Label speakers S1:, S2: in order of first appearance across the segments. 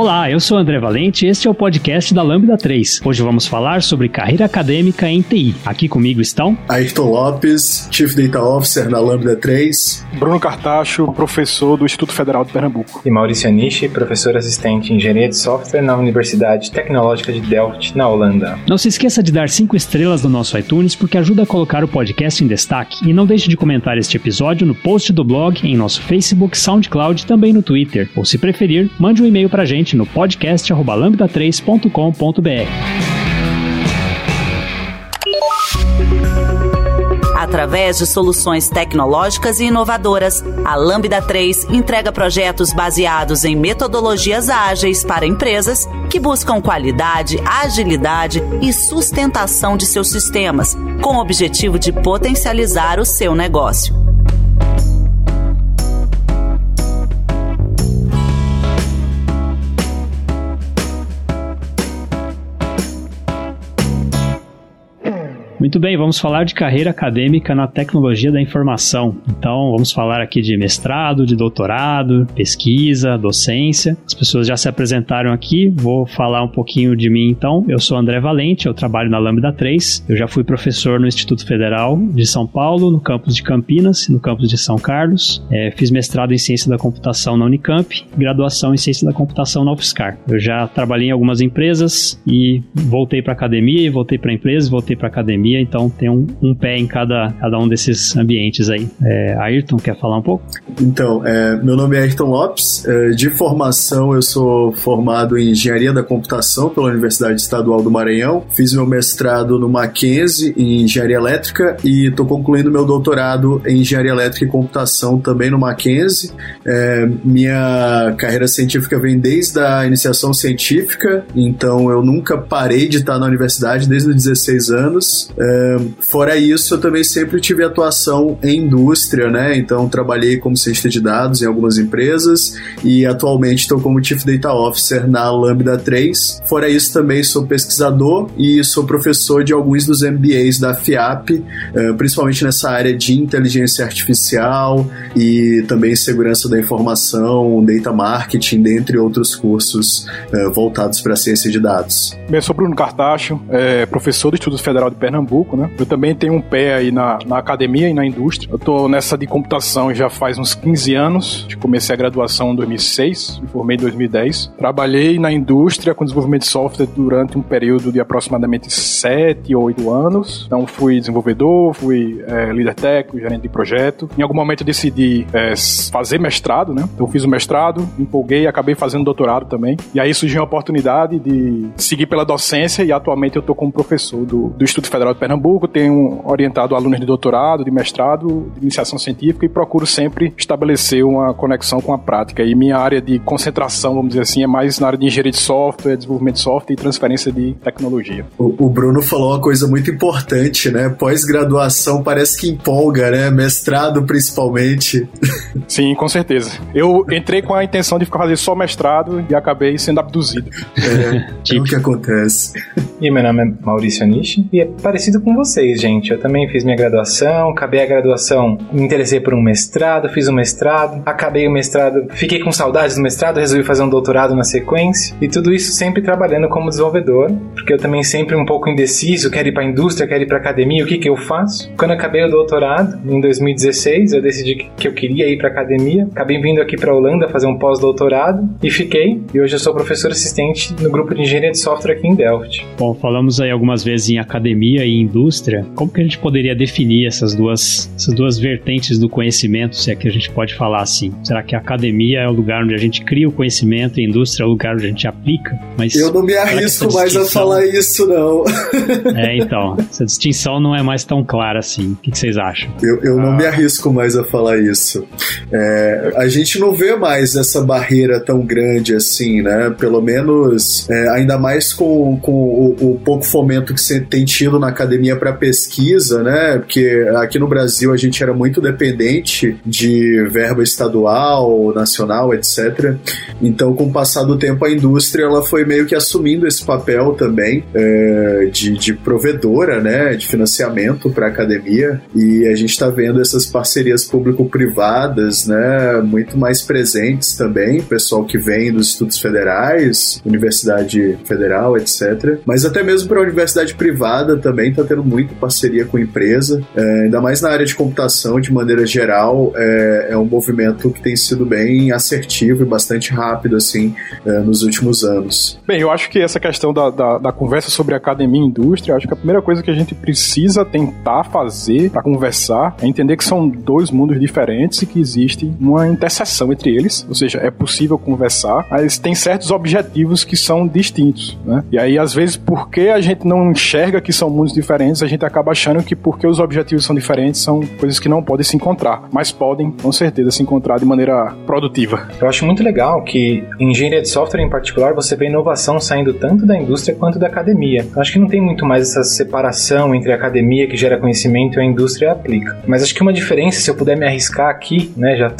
S1: Olá, eu sou André Valente e este é o podcast da Lambda 3. Hoje vamos falar sobre carreira acadêmica em TI. Aqui comigo estão
S2: Ayrton Lopes, Chief Data Officer na Lambda 3,
S3: Bruno Cartacho, professor do Instituto Federal de Pernambuco,
S4: e Maurício Anishi, professor assistente em engenharia de software na Universidade Tecnológica de Delft, na Holanda.
S1: Não se esqueça de dar 5 estrelas no nosso iTunes porque ajuda a colocar o podcast em destaque e não deixe de comentar este episódio no post do blog, em nosso Facebook, SoundCloud e também no Twitter. Ou se preferir, mande um e-mail pra gente no podcast@lambda3.com.br.
S5: Através de soluções tecnológicas e inovadoras, a Lambda 3 entrega projetos baseados em metodologias ágeis para empresas que buscam qualidade, agilidade e sustentação de seus sistemas, com o objetivo de potencializar o seu negócio.
S1: Muito bem, vamos falar de carreira acadêmica na tecnologia da informação. Então, vamos falar aqui de mestrado, de doutorado, pesquisa, docência. As pessoas já se apresentaram aqui, vou falar um pouquinho de mim então. Eu sou André Valente, eu trabalho na Lambda 3. Eu já fui professor no Instituto Federal de São Paulo, no campus de Campinas, no campus de São Carlos. É, fiz mestrado em ciência da computação na Unicamp, graduação em ciência da computação na UFSCar. Eu já trabalhei em algumas empresas e voltei para academia, voltei para empresas, voltei para academia então tem um, um, pé em cada, cada um desses ambientes aí. É, Ayrton, quer falar um pouco?
S2: Então, é, meu nome é Ayrton Lopes, é, de formação eu sou formado em Engenharia da Computação pela Universidade Estadual do Maranhão, fiz meu mestrado no Mackenzie em Engenharia Elétrica e estou concluindo meu doutorado em Engenharia Elétrica e Computação também no Mackenzie. É, minha carreira científica vem desde a iniciação científica, então eu nunca parei de estar na universidade desde os 16 anos. É, fora isso, eu também sempre tive atuação em indústria, né? Então trabalhei como cientista de dados em algumas empresas e atualmente estou como Chief Data Officer na Lambda 3. Fora isso, também sou pesquisador e sou professor de alguns dos MBAs da FIAP, é, principalmente nessa área de inteligência artificial e também segurança da informação, data marketing, dentre outros cursos é, voltados para a ciência de dados.
S3: Bem, sou Bruno Cartacho, é, professor do Instituto Federal de Pernambuco Pernambuco, né? Eu também tenho um pé aí na, na academia e na indústria. Eu tô nessa de computação já faz uns 15 anos. Comecei a graduação em 2006, me formei em 2010. Trabalhei na indústria com desenvolvimento de software durante um período de aproximadamente 7 ou 8 anos. Então fui desenvolvedor, fui é, líder técnico, gerente de projeto. Em algum momento eu decidi é, fazer mestrado, né? Então fiz o mestrado, me empolguei, acabei fazendo doutorado também. E aí surgiu a oportunidade de seguir pela docência e atualmente eu tô como professor do, do Instituto Federal de Pernambuco, tenho orientado alunos de doutorado, de mestrado, de iniciação científica e procuro sempre estabelecer uma conexão com a prática. E minha área de concentração, vamos dizer assim, é mais na área de engenharia de software, desenvolvimento de software e transferência de tecnologia.
S2: O, o Bruno falou uma coisa muito importante, né? Pós-graduação parece que empolga, né? Mestrado principalmente.
S3: Sim, com certeza. Eu entrei com a intenção de fazer só mestrado e acabei sendo abduzido.
S2: É, é o que acontece.
S4: E meu nome é Maurício Anishi e é parecido parecido com vocês, gente. Eu também fiz minha graduação, acabei a graduação, me interessei por um mestrado, fiz um mestrado, acabei o mestrado, fiquei com saudades do mestrado, resolvi fazer um doutorado na sequência. E tudo isso sempre trabalhando como desenvolvedor, porque eu também sempre um pouco indeciso, quero ir para a indústria, quero ir para academia, o que que eu faço? Quando acabei o doutorado, em 2016, eu decidi que eu queria ir para academia. Acabei vindo aqui para Holanda fazer um pós-doutorado e fiquei. E hoje eu sou professor assistente no grupo de engenharia de software aqui em Delft.
S1: Bom, falamos aí algumas vezes em academia e indústria, como que a gente poderia definir essas duas, essas duas vertentes do conhecimento, se é que a gente pode falar assim? Será que a academia é o lugar onde a gente cria o conhecimento e a indústria é o lugar onde a gente aplica?
S2: Mas eu não me arrisco mais a falar isso, não.
S1: É, então, essa distinção não é mais tão clara assim. O que, que vocês acham?
S2: Eu, eu não me arrisco mais a falar isso. É, a gente não vê mais essa barreira tão grande assim, né? Pelo menos, é, ainda mais com, com o, o pouco fomento que você tem tido na academia academia para pesquisa, né? Porque aqui no Brasil a gente era muito dependente de verba estadual, nacional, etc. Então, com o passar do tempo, a indústria ela foi meio que assumindo esse papel também é, de, de provedora, né? De financiamento para academia. E a gente está vendo essas parcerias público-privadas, né? Muito mais presentes também. Pessoal que vem dos estudos federais, Universidade Federal, etc. Mas até mesmo para a universidade privada também está tendo muita parceria com empresa, é, ainda mais na área de computação de maneira geral, é, é, um movimento que tem sido bem assertivo e bastante rápido assim é, nos últimos anos.
S3: Bem, eu acho que essa questão da, da, da conversa sobre academia e indústria, acho que a primeira coisa que a gente precisa tentar fazer para conversar é entender que são dois mundos diferentes e que existe uma interseção entre eles, ou seja, é possível conversar, mas tem certos objetivos que são distintos, né? E aí, às vezes, porque a gente não enxerga que são mundos diferentes, a gente acaba achando que porque os objetivos são diferentes, são coisas que não podem se encontrar, mas podem, com certeza, se encontrar de maneira produtiva.
S4: Eu acho muito legal que em engenharia de software, em particular, você vê inovação saindo tanto da indústria quanto da academia. Eu acho que não tem muito mais essa separação entre a academia que gera conhecimento e a indústria aplica. Mas acho que uma diferença, se eu puder me arriscar aqui, né, já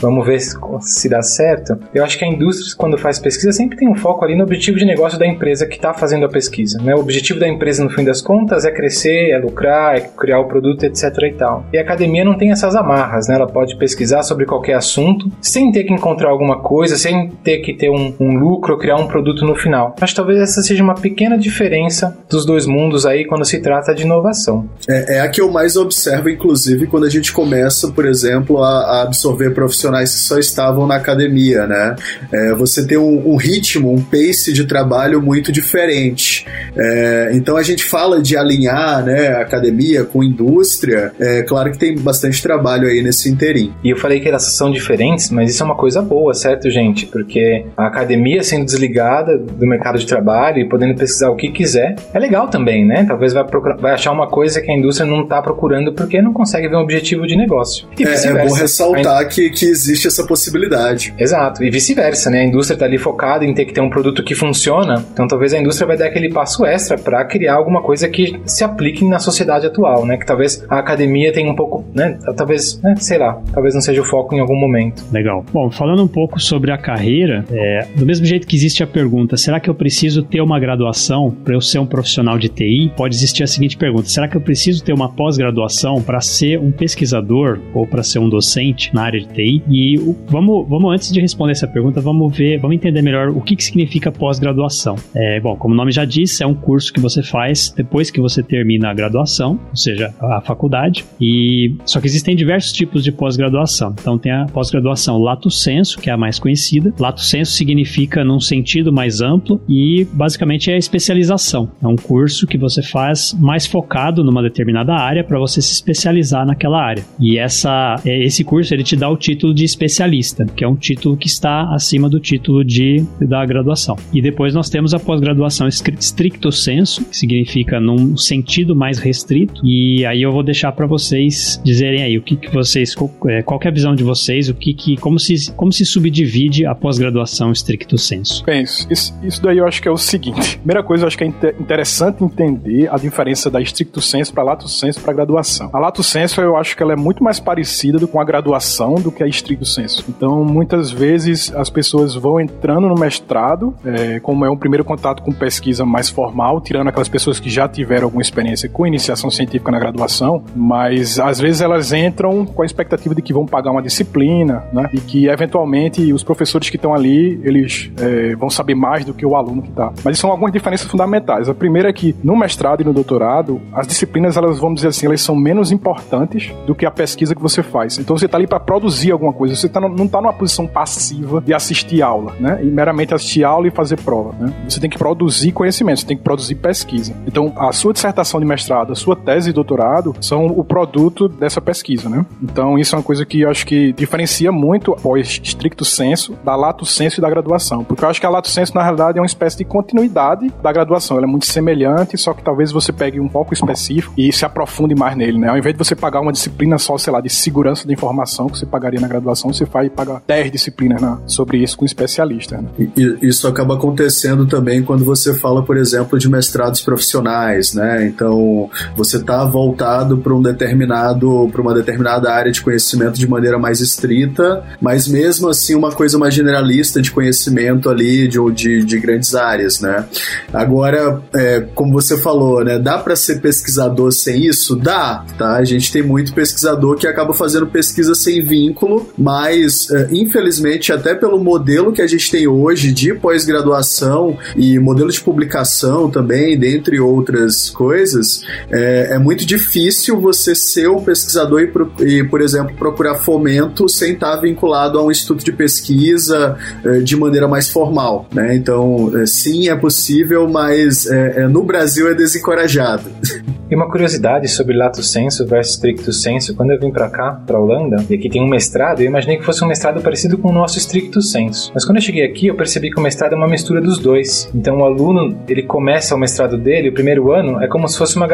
S4: Vamos ver se, se dá certo. Eu acho que a indústria, quando faz pesquisa, sempre tem um foco ali no objetivo de negócio da empresa que está fazendo a pesquisa. Né? O objetivo da empresa, no fim das contas, é crescer, é lucrar, é criar o produto, etc. e tal. E a academia não tem essas amarras, né? Ela pode pesquisar sobre qualquer assunto sem ter que encontrar alguma coisa, sem ter que ter um, um lucro criar um produto no final. Que talvez essa seja uma pequena diferença dos dois mundos aí quando se trata de inovação.
S2: É, é a que eu mais observo, inclusive, quando a gente começa, por exemplo, a, a absorver profissionais profissionais que só estavam na academia, né? É, você tem um, um, ritmo, um pace de trabalho muito diferente. É, então a gente fala de alinhar, né, a academia com indústria. É claro que tem bastante trabalho aí nesse interim.
S4: E eu falei que elas são diferentes, mas isso é uma coisa boa, certo, gente? Porque a academia sendo desligada do mercado de trabalho e podendo pesquisar o que quiser, é legal também, né? Talvez vai, procurar, vai achar uma coisa que a indústria não está procurando porque não consegue ver um objetivo de negócio.
S2: E é, é bom ressaltar que, que existe essa possibilidade.
S4: Exato, e vice-versa, né? A indústria está ali focada em ter que ter um produto que funciona, então talvez a indústria vai dar aquele passo extra para criar alguma coisa que se aplique na sociedade atual, né? Que talvez a academia tenha um pouco, né? Talvez, né? sei lá, talvez não seja o foco em algum momento.
S1: Legal. Bom, falando um pouco sobre a carreira, é, do mesmo jeito que existe a pergunta, será que eu preciso ter uma graduação para eu ser um profissional de TI? Pode existir a seguinte pergunta: será que eu preciso ter uma pós-graduação para ser um pesquisador ou para ser um docente na área de TI? E vamos, vamos antes de responder essa pergunta, vamos ver, vamos entender melhor o que, que significa pós-graduação. É, bom, como o nome já disse, é um curso que você faz depois que você termina a graduação, ou seja, a faculdade. E só que existem diversos tipos de pós-graduação. Então tem a pós-graduação lato sensu, que é a mais conhecida. Lato sensu significa num sentido mais amplo e basicamente é a especialização. É um curso que você faz mais focado numa determinada área para você se especializar naquela área. E essa, é, esse curso ele te dá o título de especialista que é um título que está acima do título de, da graduação. E depois nós temos a pós-graduação stricto sensu, que significa num sentido mais restrito. E aí eu vou deixar para vocês dizerem aí o que, que vocês, é, qual que é a visão de vocês, o que, que como se como se subdivide a pós-graduação stricto sensu.
S3: Bem, isso, isso daí eu acho que é o seguinte. Primeira coisa, eu acho que é interessante entender a diferença da stricto sensu para lato sensu para graduação. A lato sensu eu acho que ela é muito mais parecida com a graduação do que a stricto sensu senso. Então, muitas vezes as pessoas vão entrando no mestrado, é, como é um primeiro contato com pesquisa mais formal, tirando aquelas pessoas que já tiveram alguma experiência com iniciação científica na graduação, mas às vezes elas entram com a expectativa de que vão pagar uma disciplina, né? E que eventualmente os professores que estão ali, eles é, vão saber mais do que o aluno que está. Mas são algumas diferenças fundamentais. A primeira é que no mestrado e no doutorado, as disciplinas, elas vamos dizer assim, elas são menos importantes do que a pesquisa que você faz. Então você está ali para produzir alguma coisa. Você tá no, não está numa posição passiva de assistir aula, né? E meramente assistir aula e fazer prova, né? Você tem que produzir conhecimento, você tem que produzir pesquisa. Então, a sua dissertação de mestrado, a sua tese de doutorado são o produto dessa pesquisa, né? Então, isso é uma coisa que eu acho que diferencia muito após estricto senso da lato senso e da graduação. Porque eu acho que a lato senso, na realidade, é uma espécie de continuidade da graduação. Ela é muito semelhante, só que talvez você pegue um foco específico e se aprofunde mais nele, né? Ao invés de você pagar uma disciplina só, sei lá, de segurança da informação que você pagaria na graduação, graduação, você vai pagar 10 disciplinas né, sobre isso com especialistas. Né?
S2: E, isso acaba acontecendo também quando você fala, por exemplo, de mestrados profissionais, né? Então, você está voltado para um determinado, para uma determinada área de conhecimento de maneira mais estrita, mas mesmo assim uma coisa mais generalista de conhecimento ali de, de, de grandes áreas, né? Agora, é, como você falou, né? Dá para ser pesquisador sem isso? Dá, tá? A gente tem muito pesquisador que acaba fazendo pesquisa sem vínculo, mas é, infelizmente até pelo modelo que a gente tem hoje de pós-graduação e modelo de publicação também, dentre outras coisas, é, é muito difícil você ser um pesquisador e, e, por exemplo, procurar fomento sem estar vinculado a um instituto de pesquisa é, de maneira mais formal, né? Então, sim, é possível, mas é, é, no Brasil é desencorajado.
S4: E uma curiosidade sobre lato sensu versus stricto sensu, quando eu vim para cá, para Holanda, e aqui tem um mestrado, eu imaginei que fosse um mestrado parecido com o nosso stricto sensu. Mas quando eu cheguei aqui, eu percebi que o mestrado é uma mistura dos dois. Então o aluno, ele começa o mestrado dele, o primeiro ano, é como se fosse uma,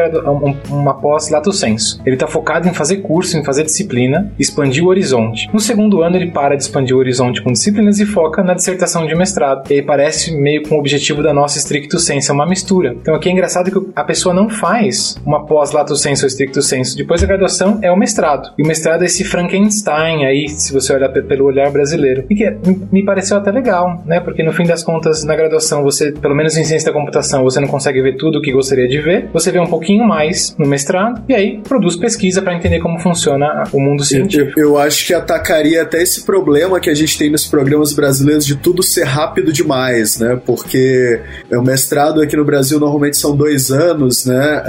S4: uma, pós lato sensu. Ele está focado em fazer curso, em fazer disciplina, expandir o horizonte. No segundo ano, ele para de expandir o horizonte com disciplinas e foca na dissertação de mestrado. E aí parece meio com o objetivo da nossa stricto sensu, é uma mistura. Então aqui é engraçado que a pessoa não faz uma pós lato sensu ou stricto sensu. Depois da graduação é o mestrado. E o mestrado é esse Frankenstein aí, se você olhar pelo olhar brasileiro. E que é, me pareceu até legal, né? Porque no fim das contas, na graduação, você, pelo menos em ciência da computação, você não consegue ver tudo o que gostaria de ver. Você vê um pouquinho mais no mestrado e aí produz pesquisa para entender como funciona o mundo científico.
S2: Eu, eu acho que atacaria até esse problema que a gente tem nos programas brasileiros de tudo ser rápido demais, né? Porque o mestrado aqui no Brasil normalmente são dois anos, né?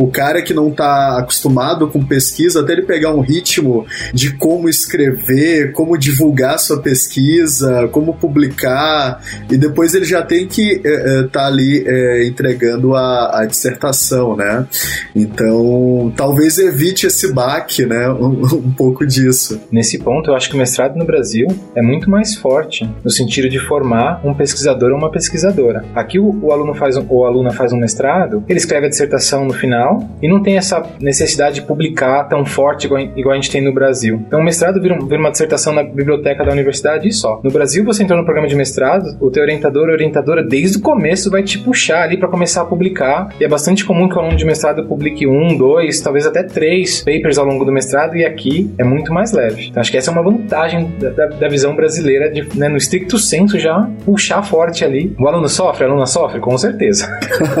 S2: O cara que não está acostumado com pesquisa, até ele pegar um ritmo de como escrever, como divulgar sua pesquisa, como publicar, e depois ele já tem que estar é, tá ali é, entregando a, a, dissertação, né? Então, talvez evite esse baque, né? Um, um pouco disso.
S4: Nesse ponto, eu acho que o mestrado no Brasil é muito mais forte no sentido de formar um pesquisador ou uma pesquisadora. Aqui o, o aluno faz um, ou aluna faz um mestrado, ele escreve a dissertação no final e não tem essa necessidade de publicar tão forte igual, igual a gente tem no Brasil. Então, o mestrado vira, vira, uma dissertação na biblioteca da universidade e só. No Brasil, você entrou no programa de mestrado, o teu orientador ou orientadora, desde o começo, vai te puxar ali para começar a publicar. E é bastante comum que o aluno de mestrado publique um, dois, talvez até três papers ao longo do mestrado, e aqui é muito mais leve. Então, acho que essa é uma vantagem da, da, da visão brasileira, de, né, no estricto senso, já puxar forte ali. O aluno sofre, a aluna sofre? Com certeza.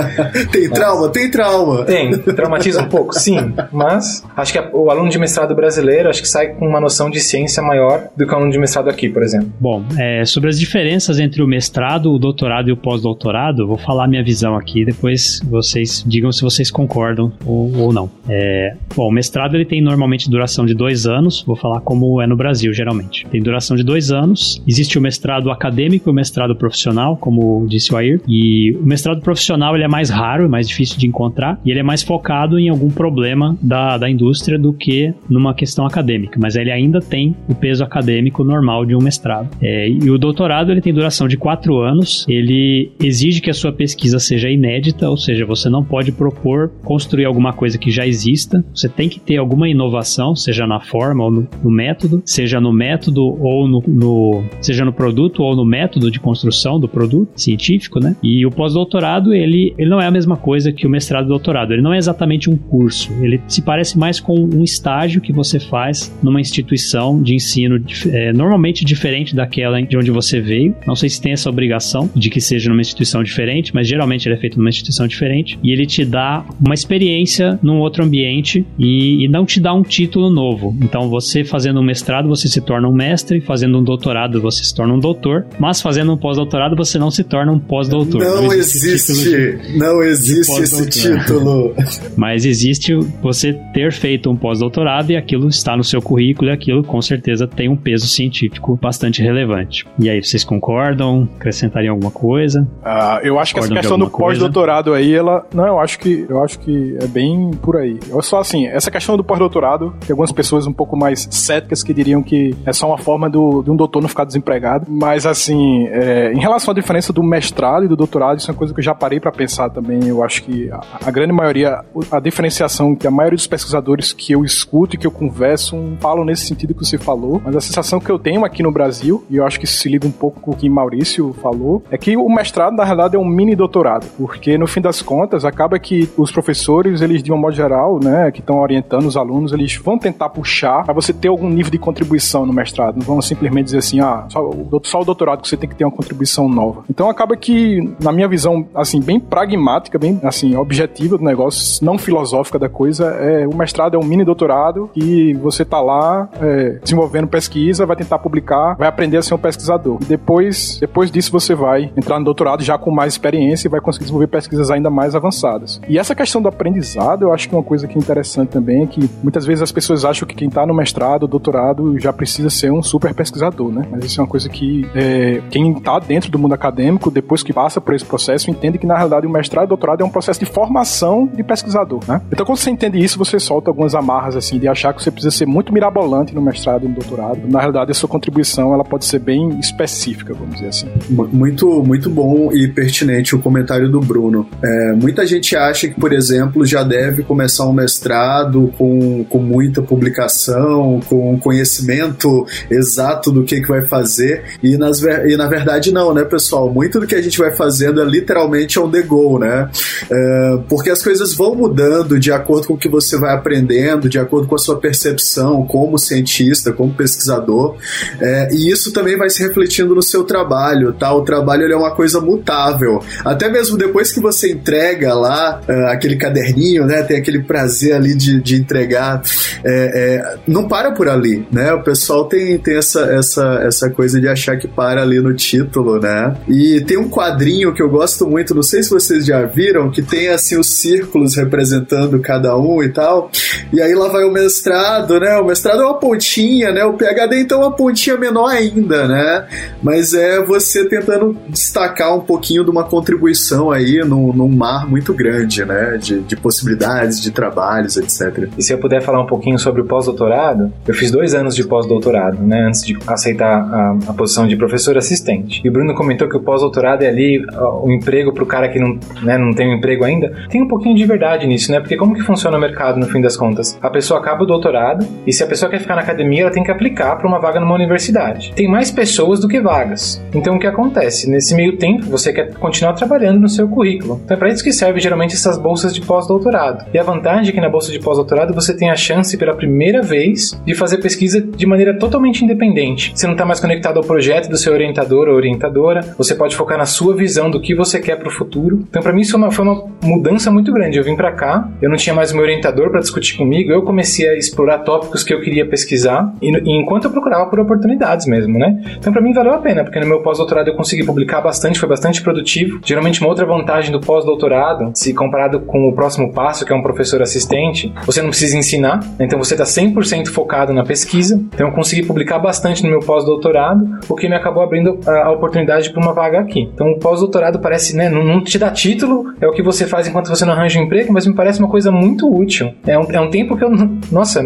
S2: tem trauma? Tem trauma.
S4: Tem. Traumatiza um pouco? Sim. Mas acho que o aluno de mestrado brasileiro, acho que sai com uma noção de ciência maior do que o aluno de mestrado aqui, por exemplo.
S1: Bom, é, sobre as diferenças entre o mestrado, o doutorado e o pós-doutorado, vou falar minha visão aqui, depois vocês digam se vocês concordam ou, ou não. É, bom, o mestrado ele tem normalmente duração de dois anos, vou falar como é no Brasil, geralmente. Tem duração de dois anos. Existe o mestrado acadêmico e o mestrado profissional, como disse o Air, e o mestrado profissional ele é mais raro, é mais difícil de encontrar, e ele é mais focado em algum problema da, da indústria do que numa questão acadêmica, mas ele ainda tem o peso acadêmico normal de um mestrado. É, e o doutorado ele tem duração de quatro anos, ele exige que a sua pesquisa seja inédita, ou seja, você não pode propor construir alguma coisa que já exista, você tem que ter alguma inovação, seja na forma ou no, no método, seja no método ou no, no, seja no produto ou no método de construção do produto científico, né? E o pós-doutorado ele, ele não é a mesma coisa que o mestrado e doutorado, ele não é exatamente um curso, ele se parece mais com um estágio que você faz numa instituição de ensino é, normalmente diferente daquela de onde você veio. Não sei se tem essa obrigação de que seja numa instituição diferente, mas geralmente ele é feito numa instituição diferente e ele te dá uma experiência num outro ambiente e, e não te dá um título novo. Então você fazendo um mestrado você se torna um mestre, fazendo um doutorado você se torna um doutor, mas fazendo um pós-doutorado você não se torna um pós-doutor.
S2: Não, não, existe, existe de, não existe esse título.
S1: Mas existe você ter feito um pós-doutorado e aquilo está no seu currículo e aquilo com certeza tem um peso científico bastante relevante. E aí, vocês concordam? Acrescentariam alguma coisa?
S3: Uh, eu acho que essa questão do pós-doutorado aí, ela. Não, eu acho que eu acho que é bem por aí. Eu só assim, essa questão do pós-doutorado, tem algumas pessoas um pouco mais céticas que diriam que é só uma forma do, de um doutor não ficar desempregado. Mas assim, é, em relação à diferença do mestrado e do doutorado, isso é uma coisa que eu já parei para pensar também. Eu acho que a, a grande maioria, a, diferenciação que a maioria dos pesquisadores que eu escuto e que eu converso falam nesse sentido que você falou, mas a sensação que eu tenho aqui no Brasil, e eu acho que se liga um pouco com o que Maurício falou, é que o mestrado, na realidade, é um mini doutorado, porque no fim das contas, acaba que os professores, eles, de um modo geral, né, que estão orientando os alunos, eles vão tentar puxar para você ter algum nível de contribuição no mestrado, não vão simplesmente dizer assim, ah, só, só o doutorado que você tem que ter uma contribuição nova. Então acaba que, na minha visão, assim, bem pragmática, bem, assim, objetiva do negócio, não filosófica da coisa, é o mestrado é um mini doutorado e você tá lá é, desenvolvendo pesquisa, vai tentar publicar, vai aprender a ser um pesquisador. E depois, depois disso você vai entrar no doutorado já com mais experiência e vai conseguir desenvolver pesquisas ainda mais avançadas. E essa questão do aprendizado, eu acho que uma coisa que é interessante também é que muitas vezes as pessoas acham que quem está no mestrado, doutorado, já precisa ser um super pesquisador, né? Mas isso é uma coisa que é, quem está dentro do mundo acadêmico, depois que passa por esse processo, entende que na realidade o mestrado e o doutorado é um processo de formação de pesquisador, né? Então quando você entende isso, você solta algumas amarras assim de achar que você precisa ser muito mirabolante no mestrado e no doutorado. Na realidade, a sua contribuição ela pode ser bem específica, vamos dizer assim.
S2: Muito, muito bom e pertinente o comentário do Bruno. É, muita gente acha que, por exemplo, já deve começar um mestrado com, com muita publicação, com conhecimento exato do que, que vai fazer, e, nas, e na verdade não, né, pessoal? Muito do que a gente vai fazendo é literalmente on the go, né? É, porque as coisas vão mudando de acordo com o que você vai aprendendo, de acordo com a sua percepção como cientista, como pesquisador, é, e isso também vai se refletindo no seu trabalho, tá? O trabalho é uma coisa mutável. Até mesmo depois que você entrega lá uh, aquele caderninho, né? Tem aquele prazer ali de, de entregar. É, é, não para por ali, né? O pessoal tem, tem essa, essa, essa coisa de achar que para ali no título, né? E tem um quadrinho que eu gosto muito, não sei se vocês já viram, que tem assim os círculos representando cada um e tal. E aí lá vai o mestrado, né? O mestrado é uma pontinha, né? O PhD então é uma pontinha menor ainda, né? Mas é você tentando destacar um pouquinho de uma contribuição aí num, num mar muito grande, né? De, de possibilidades, de trabalhos, etc.
S4: E se eu puder falar um pouquinho sobre o pós-doutorado, eu fiz dois anos de pós-doutorado, né? Antes de aceitar a, a, posição de professor assistente. E o Bruno comentou que o pós-doutorado é ali o emprego para o cara que não, né, não tem um emprego ainda. Tem um pouquinho de nisso, né? Porque como que funciona o mercado no fim das contas? A pessoa acaba o doutorado e se a pessoa quer ficar na academia, ela tem que aplicar para uma vaga numa universidade. Tem mais pessoas do que vagas. Então o que acontece? Nesse meio tempo, você quer continuar trabalhando no seu currículo. Então é para isso que serve geralmente essas bolsas de pós-doutorado. E a vantagem é que na bolsa de pós-doutorado você tem a chance pela primeira vez de fazer pesquisa de maneira totalmente independente. Você não está mais conectado ao projeto do seu orientador ou orientadora. Você pode focar na sua visão do que você quer para o futuro. Então para mim isso foi uma, foi uma mudança muito grande. Eu vim para cá, eu não tinha mais meu orientador para discutir comigo. Eu comecei a explorar tópicos que eu queria pesquisar e, e enquanto eu procurava por oportunidades mesmo, né? Então para mim valeu a pena, porque no meu pós-doutorado eu consegui publicar bastante, foi bastante produtivo. Geralmente uma outra vantagem do pós-doutorado, se comparado com o próximo passo, que é um professor assistente, você não precisa ensinar, né? então você está 100% focado na pesquisa. Então eu consegui publicar bastante no meu pós-doutorado, o que me acabou abrindo a, oportunidade para uma vaga aqui. Então o pós-doutorado parece, né, não, te dá título, é o que você faz enquanto você não arranja um emprego, mas me parece uma coisa muito útil. É um, é um tempo que eu, nossa,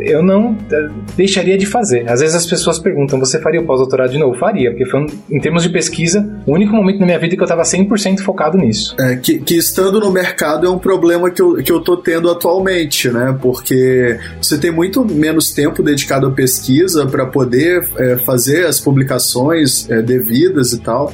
S4: eu não eh, deixaria de fazer. Às vezes as pessoas perguntam, você faria o pós-doutorado de novo? Faria, porque foi, um, em termos de pesquisa, o único momento na minha vida que eu estava 100% focado nisso.
S2: É, que, que, estando no mercado é um problema que eu, que eu tô tendo atualmente, né? Porque você tem muito menos tempo dedicado à pesquisa para poder é, fazer as publicações é, devidas e tal.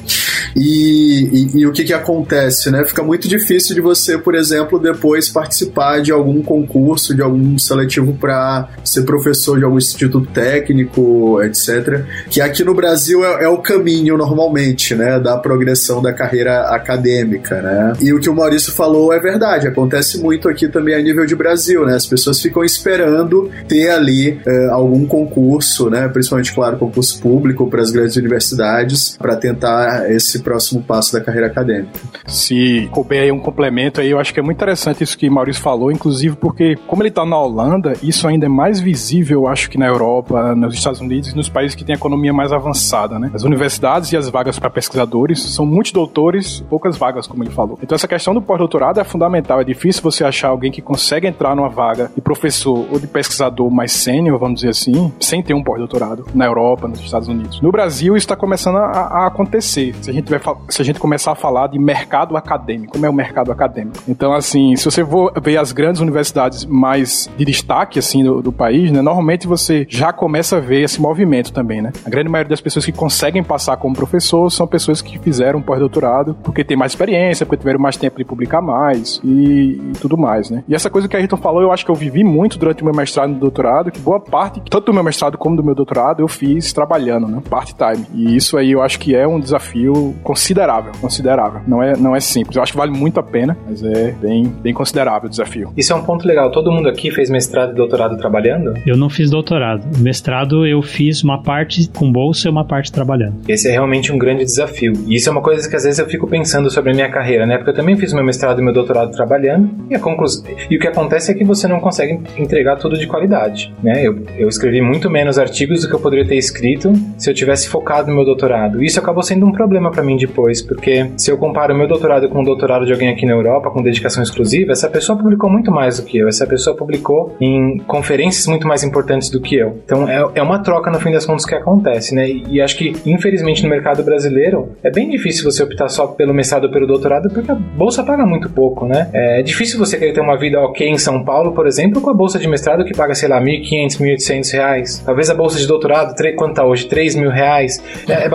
S2: E, e, e, o que que acontece, né? Fica muito difícil de você, por exemplo, depois participar de algum concurso, de algum seletivo para ser professor de algum instituto técnico, etc. Que aqui no Brasil é, é, o caminho normalmente, né? Da progressão da carreira acadêmica, né? E o que o Maurício falou é verdade, acontece muito aqui também a nível de Brasil, né? As pessoas ficam esperando ter ali é, algum concurso, né? Principalmente, claro, concurso público para as grandes universidades para tentar esse próximo passo da carreira acadêmica.
S3: Se couber aí um complemento aí, eu acho que é muito interessante isso que Maurício falou, inclusive porque, como ele está na Holanda, isso ainda é mais visível, acho que na Europa, nos Estados Unidos e nos países que têm economia mais avançada, né? As universidades e as vagas para pesquisadores são muitos doutores, poucas vagas, como ele falou. Então essa questão do pós-doutorado é fundamental. É difícil você achar alguém que consegue entrar numa vaga de professor ou de pesquisador mais sênior, vamos dizer assim, sem ter um pós-doutorado na Europa, nos Estados Unidos. No Brasil, isso está começando a, a acontecer. Se a gente se a gente começar a falar de mercado acadêmico, como é o mercado acadêmico. Então, assim, se você for ver as grandes universidades mais de destaque, assim, do, do país, né? Normalmente você já começa a ver esse movimento também, né? A grande maioria das pessoas que conseguem passar como professor são pessoas que fizeram pós-doutorado porque tem mais experiência, porque tiveram mais tempo de publicar mais e, e, tudo mais, né? E essa coisa que a Ayrton falou, eu acho que eu vivi muito durante o meu mestrado e doutorado, que boa parte, tanto do meu mestrado como do meu doutorado, eu fiz trabalhando, né? Part-time. E isso aí eu acho que é um desafio considerável, considerável. Não é, não é simples. Eu acho que vale muito a pena, mas é bem, bem considerável o desafio.
S4: Isso é um ponto legal. Todo mundo aqui fez mestrado e doutorado trabalhando?
S1: Eu não fiz doutorado. Mestrado eu fiz uma parte com bolsa e uma parte trabalhando.
S4: Esse é realmente um grande desafio. E isso é uma coisa que às vezes eu fico pensando sobre a minha carreira, né? Porque eu também fiz meu mestrado e meu doutorado trabalhando. E, a conclus... e o que acontece é que você não consegue entregar tudo de qualidade, né? Eu, eu escrevi muito menos artigos do que eu poderia ter escrito se eu tivesse focado no meu doutorado. Isso acabou sendo um problema para mim depois, porque se eu comparo o meu doutorado com o doutorado de alguém aqui na Europa com dedicação exclusiva, essa pessoa publicou muito mais do que eu. Essa pessoa publicou em conferências muito mais importantes do que eu. Então é, é uma troca no fim das contas que acontece, né? E, e acho que infelizmente no mercado brasileiro é bem difícil você optar só pelo mestrado ou pelo doutorado porque a bolsa paga muito pouco, né? É difícil você querer ter uma vida ok em São Paulo, por exemplo, com a bolsa de mestrado que paga, sei lá, 1.500, 1.800 reais. Talvez a bolsa de doutorado, quanto tá hoje? 3 mil reais. É, é,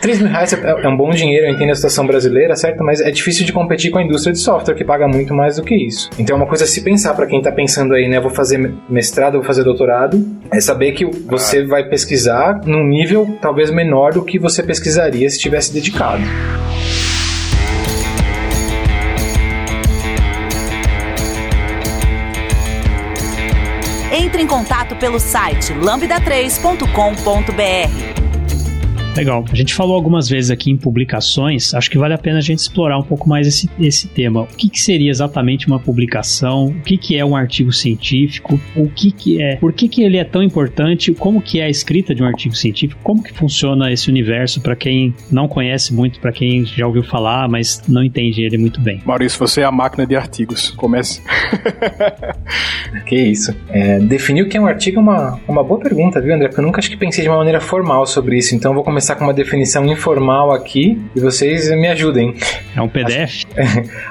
S4: 3 mil reais é, é, um bom dinheiro, eu entendo a situação brasileira, certo? Mas é difícil de competir com a indústria de software, que paga muito mais do que isso. Então é uma coisa a se pensar para quem tá pensando aí, né? Vou fazer mestrado, vou fazer doutorado, é saber que você vai pesquisar num nível talvez menor do que você pesquisaria se tivesse dedicado.
S5: Entre em contato pelo site lambda3.com.br.
S1: Legal. A gente falou algumas vezes aqui em publicações, acho que vale a pena a gente explorar um pouco mais esse, esse tema. O que, que seria exatamente uma publicação? O que, que é um artigo científico? O que, que é? Por que, que ele é tão importante? Como que é a escrita de um artigo científico? Como que funciona esse universo para quem não conhece muito, para quem já ouviu falar, mas não entende ele muito bem?
S3: Maurício, você é a máquina de artigos. Comece.
S4: que isso. É, definir o que é um artigo é uma, uma boa pergunta, viu, André? Porque eu nunca acho que pensei de uma maneira formal sobre isso, então vou começar começar com uma definição informal aqui e vocês me ajudem.
S1: É um PDF?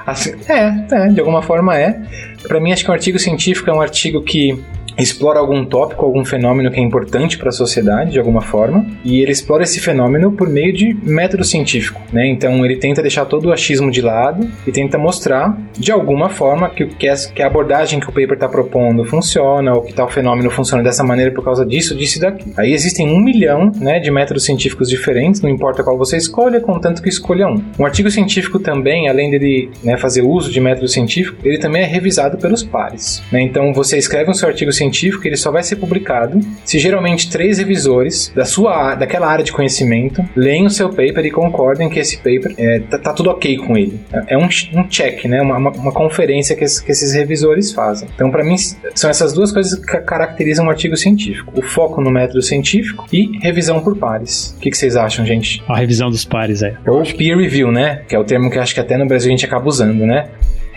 S4: Assim, é, é, de alguma forma é. Para mim, acho que um artigo científico é um artigo que explora algum tópico, algum fenômeno que é importante para a sociedade de alguma forma, e ele explora esse fenômeno por meio de método científico, né? Então ele tenta deixar todo o achismo de lado e tenta mostrar de alguma forma que, que, a abordagem que o paper está propondo funciona, ou que tal fenômeno funciona dessa maneira por causa disso, disso e daqui. Aí existem um milhão né, de métodos científicos diferentes, não importa qual você escolha, contanto que escolha um. Um artigo científico também, além dele né, fazer uso de método científico, ele também é revisado pelos pares. Né? Então você escreve um seu artigo científico ele só vai ser publicado se geralmente três revisores da sua daquela área de conhecimento leem o seu paper e concordem que esse paper é, tá, tá tudo ok com ele. É um, um check, né? Uma, uma, uma conferência que, que, esses revisores fazem. Então, para mim, são essas duas coisas que caracterizam um artigo científico: o foco no método científico e revisão por pares. O que, que vocês acham, gente?
S1: A revisão dos pares, é.
S4: Ou peer review, né? Que é o termo que acho que até no Brasil a gente acaba usando, né?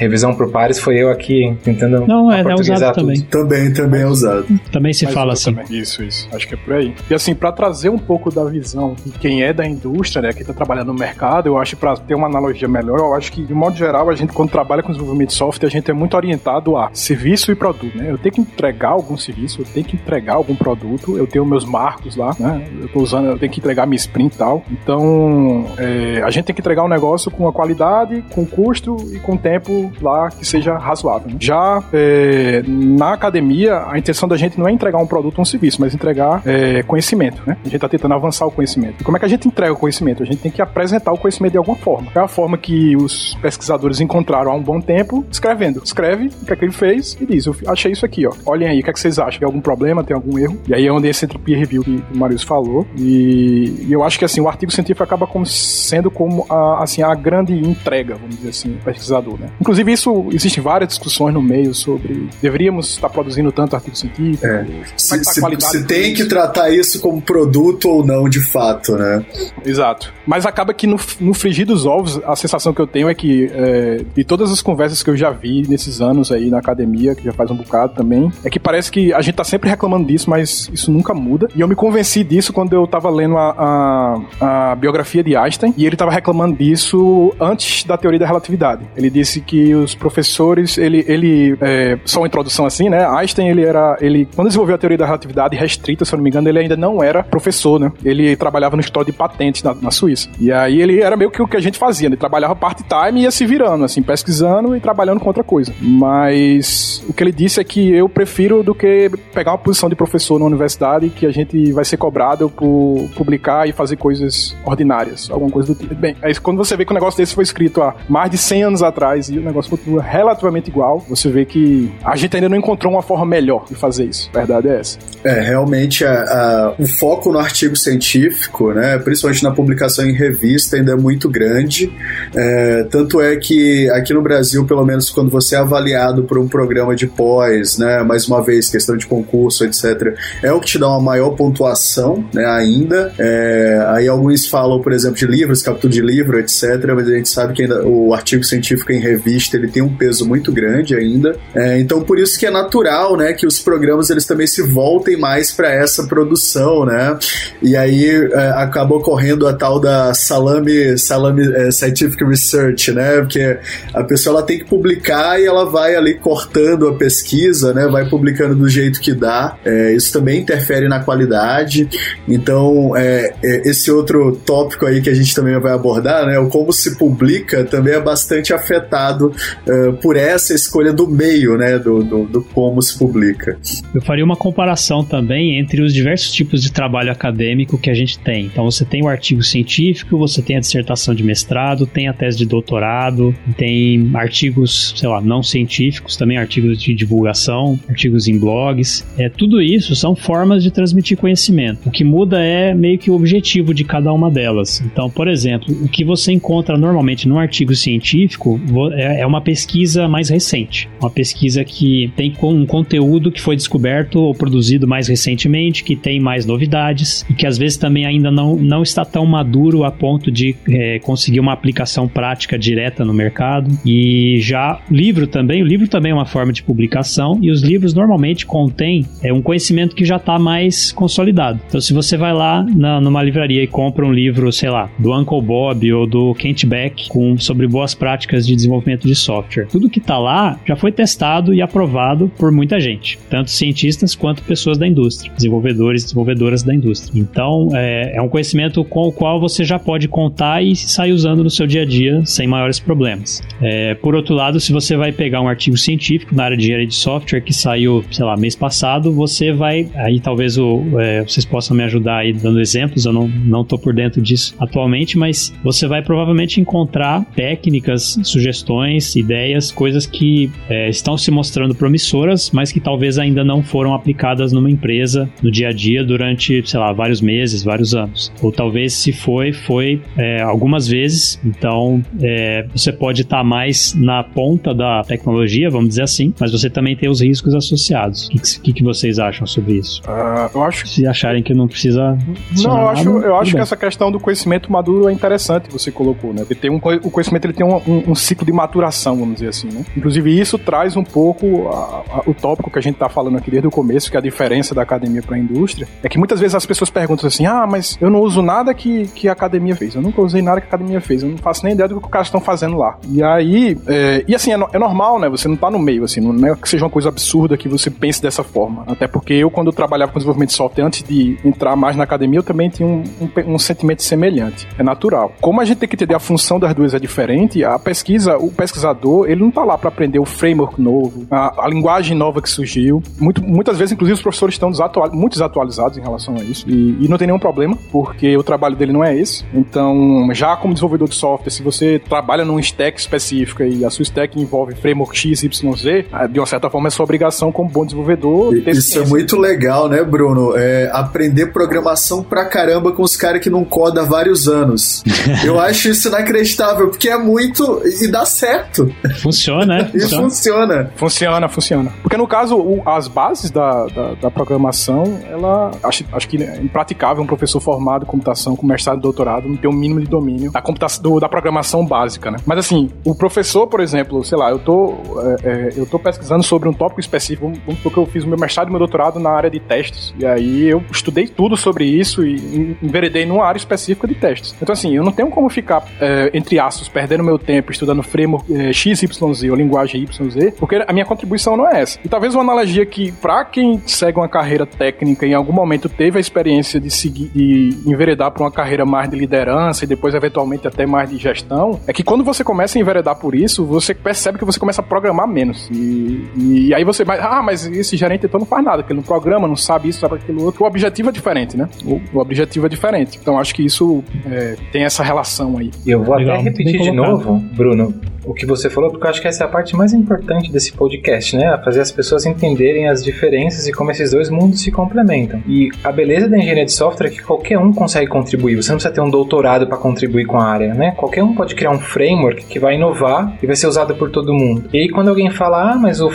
S4: Revisão por pares foi eu aqui tentando.
S1: Não, é, é usado também.
S2: Também, também é usado.
S1: Também se Mas fala assim.
S3: Também. Isso, isso. Acho que é por aí. E assim, para trazer um pouco da visão de quem é da indústria, né, quem tá trabalhando no mercado, eu acho para ter uma analogia melhor, eu acho que de modo geral a gente quando trabalha com desenvolvimento de software, a gente é muito orientado a serviço e produto, né? Eu tenho que entregar algum serviço, eu tenho que entregar algum produto, eu tenho meus marcos lá, né? Eu tô usando, eu tenho que entregar minha sprint e tal. Então, é, a gente tem que entregar um negócio com a qualidade, com custo e com tempo lá que seja razoável. Né? Já é, na academia, a intenção da gente não é entregar um produto ou um serviço, mas entregar é, conhecimento. Né? A gente está tentando avançar o conhecimento. E como é que a gente entrega o conhecimento? A gente tem que apresentar o conhecimento de alguma forma. É a forma que os pesquisadores encontraram há um bom tempo, escrevendo. Escreve o que é que ele fez e diz: Eu achei isso aqui, ó. Olhem aí, o que é que vocês acham? Tem algum problema? Tem algum erro? E aí é onde esse entre peer review que o Marius falou. E, e, eu acho que assim, o artigo científico acaba como, sendo como a, assim, a grande entrega, vamos dizer assim, do pesquisador. Né? Inclusive, isso existe existem várias discussões no meio sobre deveríamos estar produzindo tanto artigo científico. É.
S2: Se, tá se, se tem que tratar isso como produto ou não, de fato, né?
S3: Exato. Mas acaba que no, no frigir dos ovos, a sensação que eu tenho é que é, de todas as conversas que eu já vi nesses anos aí na academia, que já faz um bocado também, é que parece que a gente tá sempre reclamando disso, mas isso nunca muda. E eu me convenci disso quando eu tava lendo a, a, a biografia de Einstein, e ele tava reclamando disso antes da teoria da relatividade. Ele disse que os professores, ele, ele é, só uma introdução assim, né? Einstein, ele era, ele, quando desenvolveu a teoria da relatividade restrita, se eu não me engano, ele ainda não era professor, né? Ele trabalhava no escritório de patentes na, na Suíça. E aí ele era meio que o que a gente fazia, né? Ele trabalhava part-time e ia se virando, assim, pesquisando e trabalhando com outra coisa. Mas o que ele disse é que eu prefiro do que pegar uma posição de professor na universidade que a gente vai ser cobrado por publicar e fazer coisas ordinárias, alguma coisa do tipo. Bem, aí quando você vê que o negócio desse foi escrito há mais de 100 anos atrás e o negócio continua relativamente igual, você vê que a gente ainda não encontrou uma forma melhor de fazer isso. A verdade é essa.
S2: É, realmente a, a, o foco no artigo científico, né, principalmente na publicação em revista, ainda é muito grande. É, tanto é que aqui no Brasil, pelo menos quando você é avaliado por um programa de pós, né, mais uma vez, questão de concurso, etc., é o que te dá uma maior pontuação né, ainda. É, aí alguns falam, por exemplo, de livros, captura de livro, etc., mas a gente sabe que ainda o artigo científico em revista ele tem um peso muito grande ainda. É, então, por isso que é natural né, que os programas eles também se voltem mais para essa produção, né? E aí é, acaba ocorrendo a tal da salame, salame é, scientific research, né? Porque a pessoa ela tem que publicar e ela vai ali cortando a pesquisa, né? Vai publicando do jeito que dá. É, isso também interfere na qualidade. Então, é, é, esse outro tópico aí que a gente também vai abordar, né? O como se publica também é bastante afetado uh, por essa escolha do meio, né? Do, do, do como se publica.
S1: Eu faria uma comparação também entre os diversos tipos de trabalho acadêmico que a gente tem. Então, você tem o artigo científico, você tem a dissertação de mestrado, tem a tese de doutorado, tem artigos, sei lá, não científicos, também artigos de divulgação, artigos em blogs. É, tudo isso são formas de transmitir conhecimento. O que muda é meio que o objetivo de cada uma delas. Então, por exemplo, o que você encontra normalmente no artigo científico é, é uma pesquisa mais recente, uma pesquisa que tem um conteúdo que foi descoberto ou produzido mais recentemente, que tem mais novidades e que às vezes também ainda não, não está tão maduro a ponto de é, conseguir uma aplicação prática direta no mercado. E já livro também, o livro também é uma forma de publicação e os livros normalmente contêm é, um conhecimento que já está mais consolidado. Então, se você vai lá na, numa livraria e compra um livro, sei lá, do Uncle Bob ou do Kent Beck com, sobre boas práticas de desenvolvimento de software, tudo que está lá já foi testado e aprovado por muita gente, tanto cientistas quanto pessoas da indústria, desenvolvedores e desenvolvedoras da indústria. Então, é, é um conhecimento com o qual você já pode contar e sair usando no seu dia a dia sem maiores problemas. É, por outro lado, se você vai pegar um artigo científico na área de engenharia de software que saiu, sei lá, mês passado, você vai, aí talvez o, é, vocês possam me ajudar aí dando exemplos, eu não, não tô por dentro disso atualmente, mas você vai provavelmente encontrar técnicas, sugestões, ideias, coisas que é, estão se mostrando promissoras, mas que talvez ainda não foram aplicadas numa empresa no dia a dia durante, sei lá, vários meses, vários anos. Ou talvez se foi, foi é, algumas vezes. Então, é, você pode estar tá mais na ponta da tecnologia, vamos dizer assim, mas você também tem os riscos associados. O que, que, que vocês acham sobre isso?
S3: Uh, eu acho.
S1: Se acharem que não precisa.
S3: Não, eu acho, eu acho que essa questão do conhecimento maduro é interessante, você colocou, né? Porque tem um, o conhecimento ele tem um, um, um, ciclo de maturação, vamos dizer assim, né? Inclusive, isso traz um pouco a, a, o tópico que a gente está falando aqui desde o começo, que é a diferença da academia para a indústria. É que muitas vezes as pessoas perguntam assim: ah, mas eu não uso nada que, que a academia fez. Eu nunca usei nada que a academia fez. Eu não faço nem ideia do que os caras estão fazendo lá. E aí, é, e assim, é, é, normal, né? Você não tá no meio, assim, não é que seja uma coisa absurda que você pense dessa forma. Até porque eu, quando eu trabalhava com desenvolvimento de software, antes de entrar mais na academia, eu também tinha um, um, um sentimento semelhante. É natural. Como a gente tem que entender a função das duas é diferente, a pesquisa, o pesquisador, ele não tá lá para aprender o framework novo, a, a, linguagem nova que surgiu. Muito, muitas vezes, inclusive, os professores estão desatual, muito desatualizados em relação a isso. E, e não tem nenhum problema, porque o trabalho dele não é esse. Então, já como desenvolvedor de software, se você trabalha num stack específico e a sua stack envolve framework X, Y, Z, ah, de uma certa forma é sua obrigação como bom desenvolvedor.
S2: Isso é ciência. é muito legal, né, Bruno? É aprender programação pra caramba com os caras que não codam há vários anos. Eu acho isso inacreditável, porque é muito. e dá certo.
S1: Funciona, né?
S2: e funciona.
S3: Funciona, funciona. Porque no caso, o, as bases da, da, da, programação, ela. Acho, acho que é impraticável um professor formado em computação com mestrado e doutorado não ter um mínimo de domínio da, computação, do, da programação básica, né? Mas assim, o professor, por exemplo, sei lá, eu tô, é, é, eu tô pesquisando sobre um tópico específico, supor que eu fiz o meu mestrado e meu doutorado na área de testes. E aí eu estudei tudo sobre isso e enveredei numa área específica de testes. Então, assim, eu não tenho como ficar, é, entre aspas, perdendo meu tempo estudando framework, é, XYZ ou linguagem YZ, porque a minha contribuição não é essa. E talvez uma analogia que, para quem segue uma carreira técnica, em algum momento teve a experiência de seguir, de enveredar para uma carreira mais de liderança e depois, eventualmente, até mais de gestão, é que quando você começa a enveredar por isso, você percebe que você começa a programar menos. E, e aí você vai, ah, mas esse gerente então não faz nada, porque ele não programa, não sabe isso, sabe aquilo outro. O objetivo é diferente, né? O, o objetivo é diferente. Então acho que isso é, tem essa relação aí.
S4: E eu vou Legal. até repetir de novo, Bruno o que você falou, porque eu acho que essa é a parte mais importante desse podcast, né? Fazer as pessoas entenderem as diferenças e como esses dois mundos se complementam. E a beleza da engenharia de software é que qualquer um consegue contribuir. Você não precisa ter um doutorado para contribuir com a área, né? Qualquer um pode criar um framework que vai inovar e vai ser usado por todo mundo. E aí quando alguém fala, ah, mas o,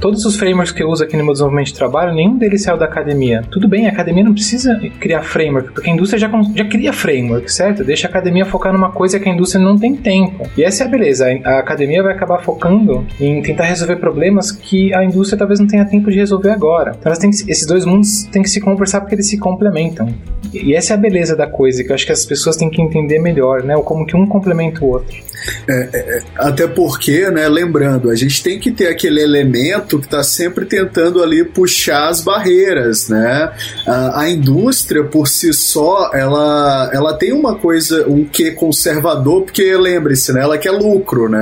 S4: todos os frameworks que eu uso aqui no meu desenvolvimento de trabalho, nenhum deles saiu da academia. Tudo bem, a academia não precisa criar framework, porque a indústria já, já cria framework, certo? Deixa a academia focar numa coisa que a indústria não tem tempo. E essa é a beleza. A academia vai acabar focando em tentar resolver problemas que a indústria talvez não tenha tempo de resolver agora. Então, que, esses dois mundos têm que se conversar porque eles se complementam. E essa é a beleza da coisa, que eu acho que as pessoas têm que entender melhor, né? Como que um complementa o outro.
S2: É, é, é, até porque, né, lembrando, a gente tem que ter aquele elemento que está sempre tentando ali puxar as barreiras, né? A, a, indústria por si só, ela, ela tem uma coisa, um que conservador, porque lembre-se, né, ela quer lucro, né?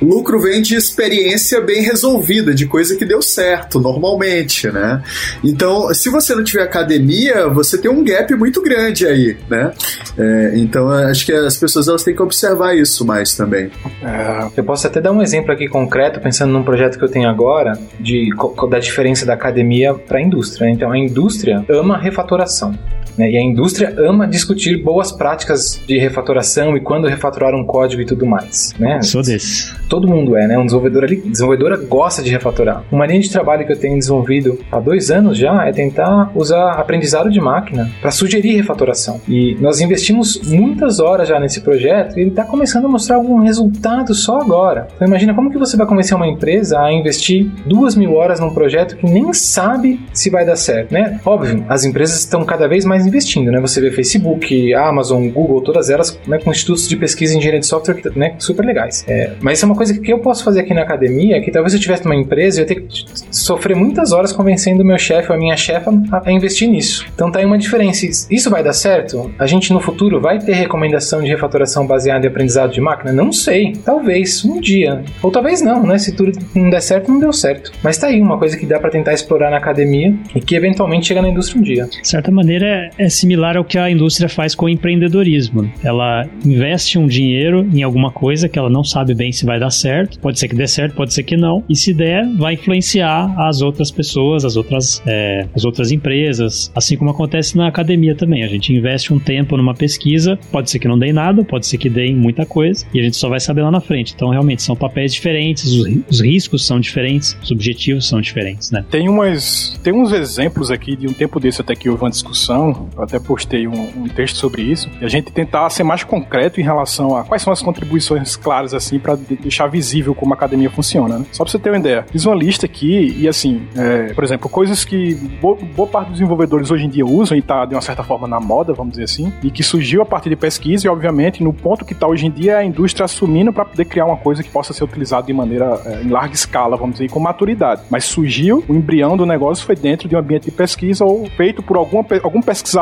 S2: Lucro vem de experiência bem resolvida, de coisa que deu certo, normalmente, né? Então, se você não tiver academia, você tem um gap muito grande aí, né? É, então, acho que as pessoas elas têm que observar isso mais também.
S4: É, eu posso até dar um exemplo aqui concreto, pensando num projeto que eu tenho agora, de, da diferença da academia para a indústria. Então, a indústria ama refatoração. Né? E a indústria ama discutir boas práticas de refatoração e quando refatorar um código e tudo mais. Né?
S1: Sou desse.
S4: Todo mundo é, né? Um desenvolvedor ali, desenvolvedora gosta de refatorar. Uma linha de trabalho que eu tenho desenvolvido há dois anos já é tentar usar aprendizado de máquina para sugerir refatoração. E nós investimos muitas horas já nesse projeto e ele está começando a mostrar algum resultado só agora. Então imagina como que você vai convencer uma empresa a investir duas mil horas num projeto que nem sabe se vai dar certo, né? Óbvio, as empresas estão cada vez mais investindo, né? Você vê Facebook, Amazon, Google, todas elas né, com institutos de pesquisa em engenharia de software né, super legais. É, mas isso é uma coisa que eu posso fazer aqui na academia, que talvez eu tivesse uma empresa, eu ia ter que sofrer muitas horas convencendo o meu chefe ou a minha chefa a investir nisso. Então tá aí uma diferença. Isso vai dar certo? A gente no futuro vai ter recomendação de refatoração baseada em aprendizado de máquina? Não sei. Talvez, um dia. Ou talvez não, né? Se tudo não der certo, não deu certo. Mas tá aí uma coisa que dá para tentar explorar na academia e que eventualmente chega na indústria um dia.
S1: De certa maneira, é similar ao que a indústria faz com o empreendedorismo. Ela investe um dinheiro em alguma coisa que ela não sabe bem se vai dar certo. Pode ser que dê certo, pode ser que não. E se der, vai influenciar as outras pessoas, as outras, é, as outras empresas. Assim como acontece na academia também. A gente investe um tempo numa pesquisa, pode ser que não dê nada, pode ser que dê muita coisa, e a gente só vai saber lá na frente. Então, realmente, são papéis diferentes, os, os riscos são diferentes, os objetivos são diferentes, né?
S3: Tem, umas, tem uns exemplos aqui de um tempo desse até que houve uma discussão, eu até postei um, um texto sobre isso, e a gente tentar ser mais concreto em relação a quais são as contribuições claras, assim, para deixar visível como a academia funciona, né? Só pra você ter uma ideia. Fiz uma lista aqui e, assim, é, por exemplo, coisas que boa, boa, parte dos desenvolvedores hoje em dia usam e tá, de uma certa forma, na moda, vamos dizer assim, e que surgiu a partir de pesquisa e, obviamente, no ponto que tá hoje em dia é a indústria assumindo para poder criar uma coisa que possa ser utilizada de maneira é, em larga escala, vamos dizer, com maturidade. Mas surgiu, o embrião do negócio foi dentro de um ambiente de pesquisa ou feito por algum algum pesquisador,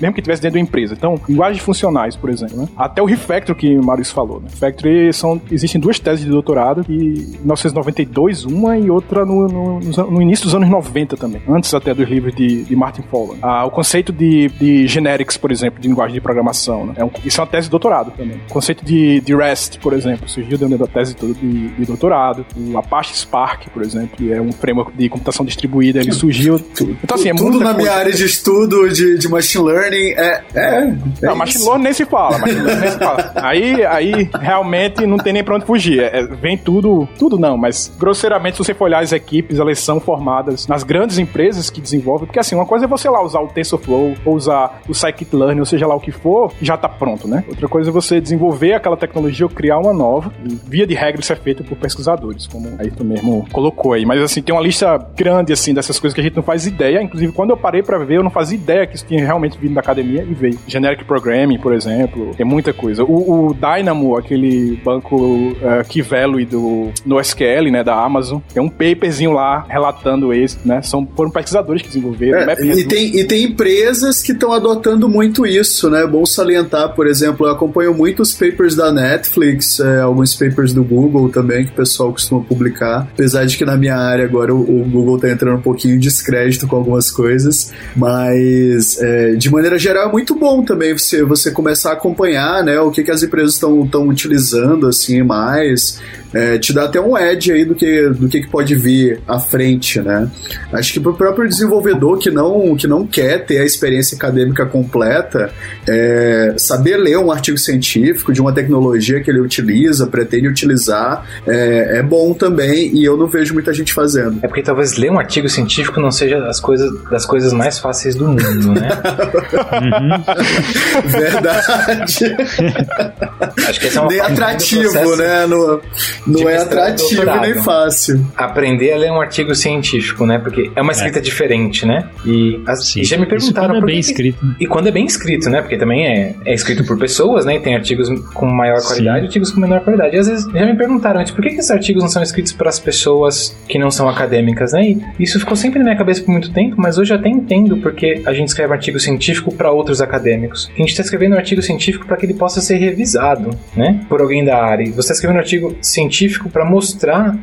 S3: mesmo que estivesse dentro da empresa. Então, linguagens funcionais, por exemplo, né? Até o Refactor que o Maurício falou, né? São, existem duas teses de doutorado e em 1992 uma e outra no, no, no, início dos anos 90 também, antes até dos livros de, de Martin Fowler. Ah, o conceito de, de generics, por exemplo, de linguagem de programação, né? é um, isso é uma tese de doutorado também. O conceito de, de REST, por exemplo, surgiu dentro da tese de, de doutorado. O Apache Spark, por exemplo, que é um framework de computação distribuída, ele surgiu.
S2: Então, assim, é tudo na coisa. minha área de estudo de, de machine learning é. é, é
S3: não, machine learning nem se fala, machine learning nem se fala. Aí, aí realmente não tem nem pra onde fugir. É, vem tudo, tudo não, mas grosseiramente, se você for olhar as equipes, elas são formadas nas grandes empresas que desenvolvem, porque assim, uma coisa é você lá usar o TensorFlow, ou usar o Scikit-learn, ou seja lá o que for, já tá pronto, né? Outra coisa é você desenvolver aquela tecnologia ou criar uma nova, e via de regra isso é feito por pesquisadores, como aí tu mesmo colocou aí. Mas assim, tem uma lista grande, assim, dessas coisas que a gente não faz ideia, inclusive quando eu parei para ver, eu não fazia ideia que isso tinha tinha realmente vindo da academia e veio. Generic Programming, por exemplo, tem muita coisa. O, o Dynamo, aquele banco uh, Key Value do, no SQL, né, da Amazon, tem um paperzinho lá relatando esse, né? São, foram pesquisadores que desenvolveram.
S2: É, e, tem, e tem empresas que estão adotando muito isso, né? É bom salientar, por exemplo, eu acompanho muitos papers da Netflix, é, alguns papers do Google também, que o pessoal costuma publicar. Apesar de que na minha área agora o, o Google tá entrando um pouquinho de descrédito com algumas coisas, mas é, de maneira geral é muito bom também você, você começar a acompanhar, né? O que, que as empresas estão utilizando, assim, mais. É, te dá até um edge aí do que, do que, que pode vir à frente, né? Acho que pro próprio desenvolvedor que não, que não quer ter a experiência acadêmica completa, é, saber ler um artigo científico de uma tecnologia que ele utiliza, pretende utilizar, é, é bom também e eu não vejo muita gente fazendo.
S4: É porque talvez ler um artigo científico não seja das coisas, das coisas mais fáceis do mundo, né?
S2: uhum. Verdade.
S4: Acho que esse é uma
S2: Nem atrativo, né? No, não é atrativo nem fácil.
S4: Aprender a ler um artigo científico, né? Porque é uma escrita é. diferente, né? E, as, e já me perguntaram.
S1: Isso
S4: quando
S1: é bem que, escrito.
S4: E quando é bem escrito, né? Porque também é, é escrito por pessoas, né? E tem artigos com maior qualidade e artigos com menor qualidade. E às vezes já me perguntaram, tipo, por que, que esses artigos não são escritos para as pessoas que não são acadêmicas, né? E isso ficou sempre na minha cabeça por muito tempo, mas hoje eu até entendo porque a gente escreve um artigo científico para outros acadêmicos. A gente está escrevendo um artigo científico para que ele possa ser revisado, né? Por alguém da área. Você está escrevendo um artigo científico para mostrar,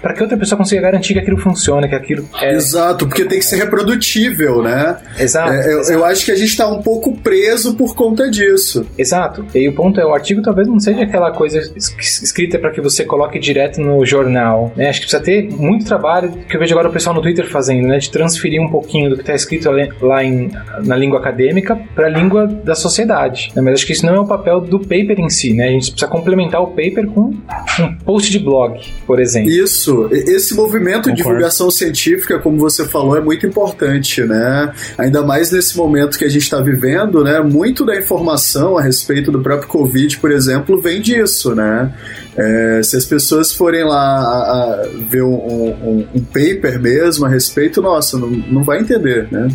S4: para que outra pessoa consiga garantir que aquilo funciona, que aquilo é.
S2: Exato, porque tem que ser reprodutível, né?
S4: Exato.
S2: É, eu,
S4: exato.
S2: eu, acho que a gente está um pouco preso por conta disso.
S4: Exato. E aí o ponto é, o artigo talvez não seja aquela coisa escrita para que você coloque direto no jornal, né? Acho que precisa ter muito trabalho que eu vejo agora o pessoal no Twitter fazendo, né? De transferir um pouquinho do que está escrito lá em, na língua acadêmica para a língua da sociedade. Né? Mas acho que isso não é o papel do paper em si, né? A gente precisa complementar o paper com um post de blog, por exemplo.
S2: Isso. Esse movimento Concordo. de divulgação científica, como você falou, é muito importante, né? Ainda mais nesse momento que a gente está vivendo, né? Muito da informação a respeito do próprio Covid, por exemplo, vem disso, né? É, se as pessoas forem lá a, a ver um, um, um, paper mesmo a respeito, nossa, não, não vai entender, né?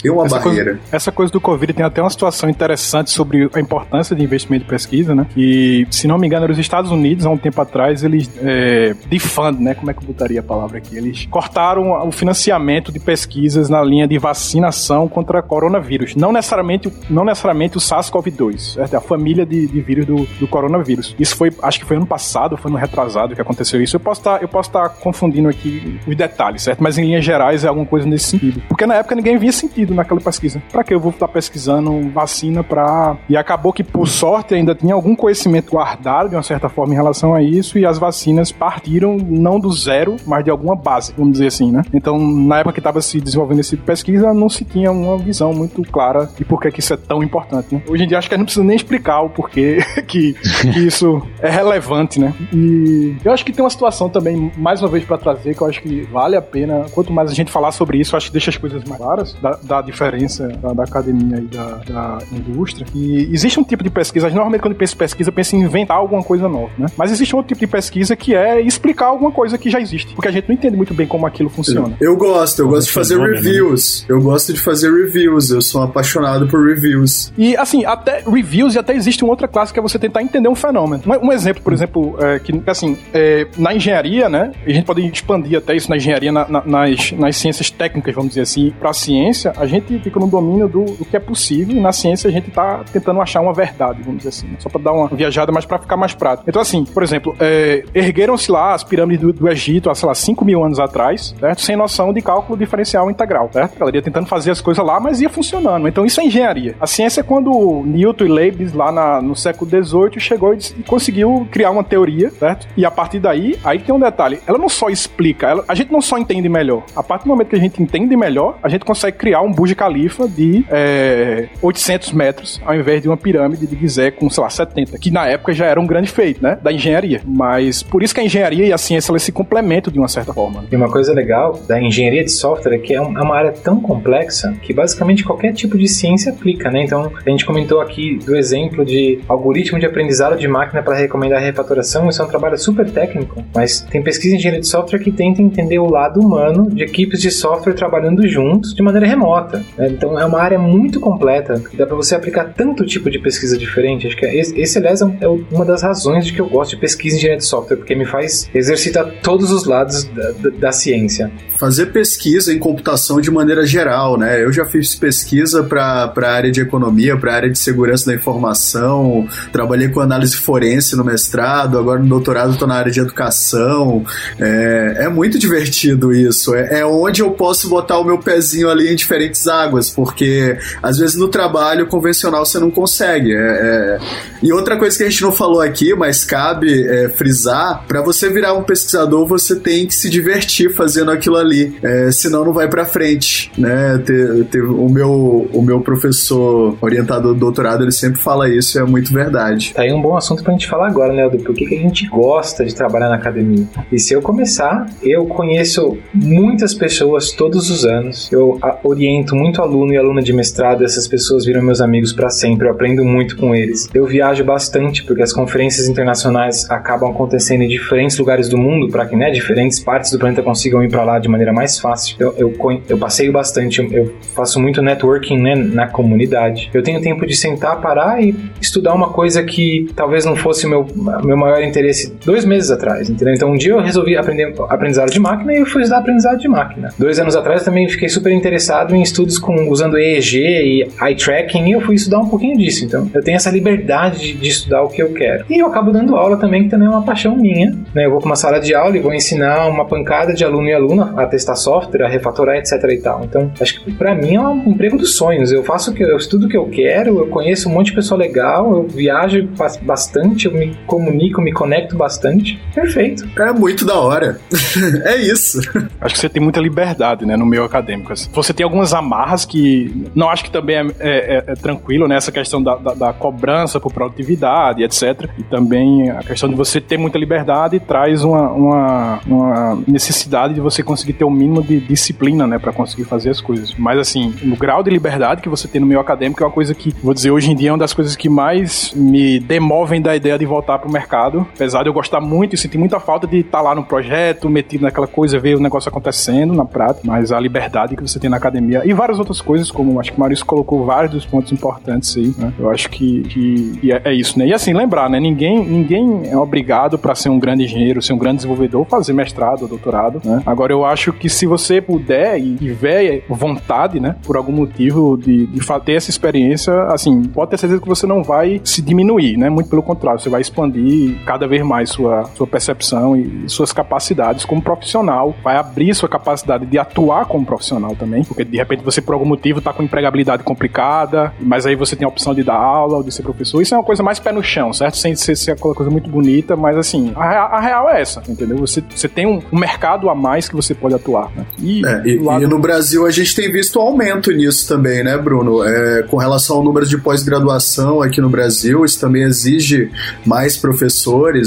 S2: Tem uma
S3: essa
S2: barreira.
S3: Coisa, essa coisa do Covid tem até uma situação interessante sobre a importância de investimento de pesquisa, né? E, se não me engano, nos Estados Unidos, há um tempo atrás, eles é, defund, né? Como é que eu botaria a palavra aqui? Eles cortaram o financiamento de pesquisas na linha de vacinação contra coronavírus. Não necessariamente, não necessariamente o SARS-CoV-2, certo? A família de, de vírus do, do coronavírus. Isso foi, acho que foi ano passado passado, foi no retrasado que aconteceu isso. Eu posso estar, tá, estar tá confundindo aqui os detalhes, certo? Mas em linhas gerais é alguma coisa nesse sentido. Porque na época ninguém via sentido naquela pesquisa. Para que eu vou estar pesquisando vacina para e acabou que por sorte ainda tinha algum conhecimento guardado de uma certa forma em relação a isso e as vacinas partiram não do zero, mas de alguma base, vamos dizer assim, né? Então, na época que estava se desenvolvendo esse pesquisa, não se tinha uma visão muito clara de por que, que isso é tão importante, né? Hoje em dia acho que a gente não precisa nem explicar o porquê que, que isso é relevante, né? E eu acho que tem uma situação também, mais uma vez, para trazer, que eu acho que vale a pena. Quanto mais a gente falar sobre isso, eu acho que deixa as coisas mais claras da, da diferença da, da, academia e da, da, indústria. E existe um tipo de pesquisa, normalmente quando eu penso em pesquisa, eu penso em inventar alguma coisa nova, né? Mas existe outro tipo de pesquisa que é explicar alguma coisa que já existe, porque a gente não entende muito bem como aquilo funciona.
S2: Eu gosto, eu gosto de fazer reviews. Eu gosto de fazer reviews, eu sou apaixonado por reviews.
S3: E assim, até reviews e até existe uma outra classe que é você tentar entender um fenômeno. Um, um exemplo, por exemplo, é, que, assim, é, na engenharia, né, a gente pode expandir até isso na engenharia, na, na, nas, nas ciências técnicas, vamos dizer assim, para a ciência, a gente fica no domínio do, do, que é possível e na ciência a gente está tentando achar uma verdade, vamos dizer assim, né, só para dar uma viajada, mas para ficar mais prático. Então, assim, por exemplo, é, ergueram-se lá as pirâmides do, do, Egito há, sei lá, 5 mil anos atrás, certo? Sem noção de cálculo diferencial integral, certo? A galera ia tentando fazer as coisas lá, mas ia funcionando. Então, isso é engenharia. A ciência é quando Newton e Leibniz, lá na, no século XVIII, chegou e, e conseguiu criar uma teoria, certo? E a partir daí, aí tem um detalhe. Ela não só explica, ela, a gente não só entende melhor. A partir do momento que a gente entende melhor, a gente consegue criar um Burj Khalifa de é, 800 metros, ao invés de uma pirâmide de Gizé com, sei lá, 70, que na época já era um grande feito, né? Da engenharia. Mas por isso que a engenharia e a ciência elas se complementam de uma certa forma.
S4: E uma coisa legal da engenharia de software é que é, uma área tão complexa que basicamente qualquer tipo de ciência aplica, né? Então, a gente comentou aqui do exemplo de algoritmo de aprendizado de máquina para recomendar refatoração administração, isso é um trabalho super técnico, mas tem pesquisa em engenharia de software que tenta entender o lado humano de equipes de software trabalhando juntos de maneira remota. Né? Então é uma área muito completa, dá para você aplicar tanto tipo de pesquisa diferente. Acho que é esse, aliás, é uma das razões de que eu gosto de pesquisa em engenharia de software, porque me faz exercitar todos os lados da, da, da ciência.
S2: Fazer pesquisa em computação de maneira geral, né? Eu já fiz pesquisa para a área de economia, para a área de segurança da informação, trabalhei com análise forense no mestrado, agora no doutorado estou na área de educação. É, é muito divertido isso. É, é, onde eu posso botar o meu pezinho ali em diferentes águas, porque às vezes no trabalho convencional você não consegue. É, é... E outra coisa que a gente não falou aqui, mas cabe é, frisar, para você virar um pesquisador, você tem que se divertir fazendo aquilo ali, é, senão não vai para frente, né? Te, o, meu, o meu professor orientador do doutorado, ele sempre fala isso e é muito verdade.
S4: Tá aí um bom assunto pra gente falar agora, né, do porquê que a gente gosta de trabalhar na academia. E se eu começar, eu conheço muitas pessoas todos os anos, eu oriento muito aluno e aluna de mestrado, essas pessoas viram meus amigos para sempre, eu aprendo muito com eles. Eu viajo bastante porque as conferências internacionais acabam acontecendo em diferentes lugares do mundo para que, né, diferentes partes do planeta consigam ir para lá de maneira mais fácil. Eu, eu, eu passeio bastante, eu faço muito networking né, na comunidade. Eu tenho tempo de sentar, parar e estudar uma coisa que talvez não fosse meu, meu maior interesse dois meses atrás, entendeu? Então um dia eu resolvi aprender aprendizado de máquina e eu fui estudar aprendizado de máquina. Dois anos atrás também fiquei super interessado em estudos com usando EEG e eye tracking e eu fui estudar um pouquinho disso. Então eu tenho essa liberdade de, de estudar o que eu quero. E eu acabo dando aula também, que também é uma paixão minha. Né? Eu vou para uma sala de aula e vou ensinar uma pancada de aluno e aluna a testar software, a refatorar, etc e tal. Então acho que para mim é um emprego dos sonhos. Eu faço o que eu estudo o que eu quero, eu conheço um monte de pessoa legal, eu viajo bastante, eu me comunico, me conecto bastante. Perfeito.
S2: É muito da hora. é isso.
S3: Acho que você tem muita liberdade, né, no meio acadêmico. Assim. Você tem algumas amarras que não acho que também é, é, é, é tranquilo, né, essa questão da, da, da, cobrança por produtividade, etc. E também a questão de você ter muita liberdade traz uma, uma, uma necessidade de você conseguir ter o um mínimo de disciplina, né, para conseguir fazer as coisas. Mas assim, o grau de liberdade que você tem no meio acadêmico é uma coisa que, vou dizer, hoje em dia é uma das coisas que mais me demovem da ideia de voltar para o mercado. Apesar de eu gostar muito e sentir muita falta de estar tá lá no projeto, metido naquela coisa, ver o negócio acontecendo na prática, mas a liberdade que você tem na academia e várias outras coisas, como acho que o Maurício colocou vários dos pontos importantes aí, né? Eu acho que, que, que é, é, isso, né? E assim, lembrar, né? Ninguém, ninguém é obrigado para ser um grande engenheiro, ser um grande desenvolvedor, fazer mestrado ou doutorado, né? Agora, eu acho que se você puder e tiver vontade, né? Por algum motivo de, de ter essa experiência, assim, pode ter certeza que você não vai se diminuir, né? Muito pelo contrário, você vai expandir cada vez mais sua, sua percepção e suas capacidades como profissional, vai abrir sua capacidade de atuar como profissional também, porque de repente você por algum motivo tá com empregabilidade complicada, mas aí você tem a opção de dar aula ou de ser professor, isso é uma coisa mais pé no chão, certo? Sem ser, ser aquela coisa muito bonita, mas assim, a, a real é essa, entendeu? Você, você tem um, um, mercado a mais que você pode atuar, né?
S2: E, é, e, e no Brasil a gente tem visto um aumento nisso também, né, Bruno? É, com relação ao número de pós-graduação aqui no Brasil, isso também exige mais professores,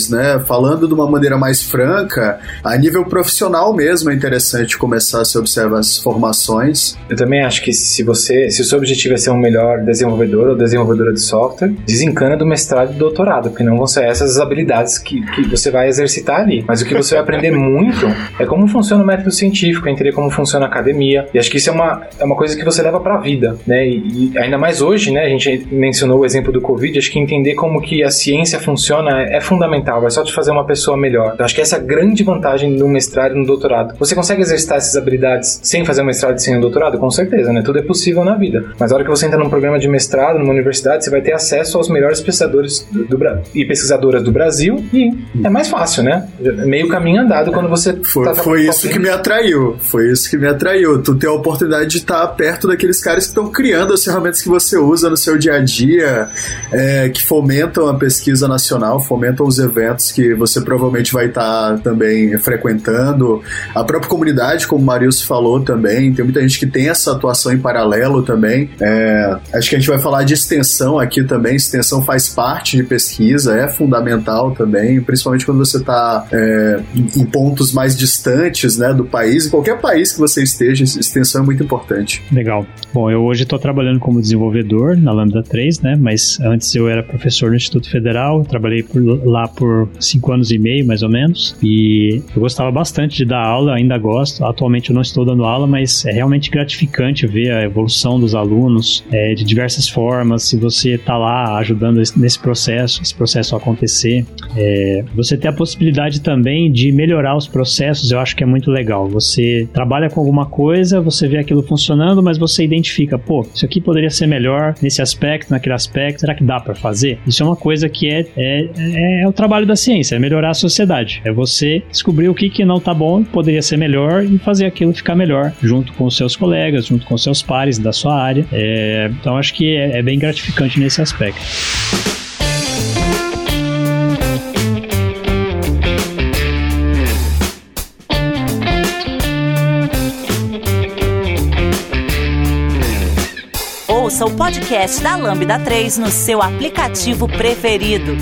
S2: né? Falando de uma maneira mais franca, a nível profissional mesmo é interessante começar a se observar as formações.
S4: Eu também acho que se você, se o seu objetivo é ser um melhor desenvolvedor ou desenvolvedora de software, desencana do mestrado e do doutorado, porque não vão ser essas as habilidades que, que você vai exercitar ali. Mas o que você vai aprender muito é como funciona o método científico, é entender como funciona a academia. E acho que isso é uma, é uma coisa que você leva para a vida, né? E, e, ainda mais hoje, né? A gente mencionou o exemplo do Covid, acho que entender como que a ciência funciona é fundamental, vai só te fazer uma pessoa melhor. Então acho que essa é a grande vantagem no mestrado e no doutorado. Você consegue exercitar essas habilidades sem fazer um mestrado e sem um doutorado? Com certeza, né? Tudo é possível na vida. Mas a hora que você entra num programa de mestrado, numa universidade, você vai ter acesso aos melhores pesquisadores do, do e pesquisadoras do Brasil e é mais fácil, né? Meio caminho andado quando você
S2: foi, tá foi isso que me atraiu. Foi isso que me atraiu. Tu ter a oportunidade de estar perto daqueles caras que estão criando as ferramentas que você usa no seu dia a dia, é, que fomentam a pesquisa nacional, fomentam os eventos que você provavelmente vai estar também frequentando. A própria comunidade, como o Marius falou também, tem muita gente que tem essa atuação em paralelo também. É, acho que a gente vai falar de extensão aqui também. Extensão faz parte de pesquisa, é fundamental também, principalmente quando você está é, em pontos mais distantes né, do país. Em qualquer país que você esteja, extensão é muito importante.
S1: Legal. Bom, eu hoje estou trabalhando como desenvolvedor na Lambda 3, né? Mas antes eu era professor no Instituto Federal, trabalhei por lá por cinco anos e meio, mais ou menos, e eu gostava bastante de dar aula, ainda gosto. Atualmente eu não estou dando aula, mas é realmente gratificante ver a evolução dos alunos é, de diversas formas. Se você está lá ajudando nesse processo, esse processo acontecer, é, você ter a possibilidade também de melhorar os processos, eu acho que é muito legal. Você trabalha com alguma coisa, você vê aquilo funcionando, mas você identifica, pô, isso aqui poderia ser melhor nesse aspecto, naquele aspecto, será que dá para fazer? Isso é uma coisa que é, é, é, é, o trabalho da ciência, é melhorar a sociedade. É você descobrir o que, que não tá bom, poderia ser melhor e fazer aquilo ficar melhor junto com os seus colegas, junto com os seus pares da sua área. É, então acho que é, é bem gratificante nesse aspecto.
S5: Ouça o podcast da Lambda 3 no seu aplicativo preferido.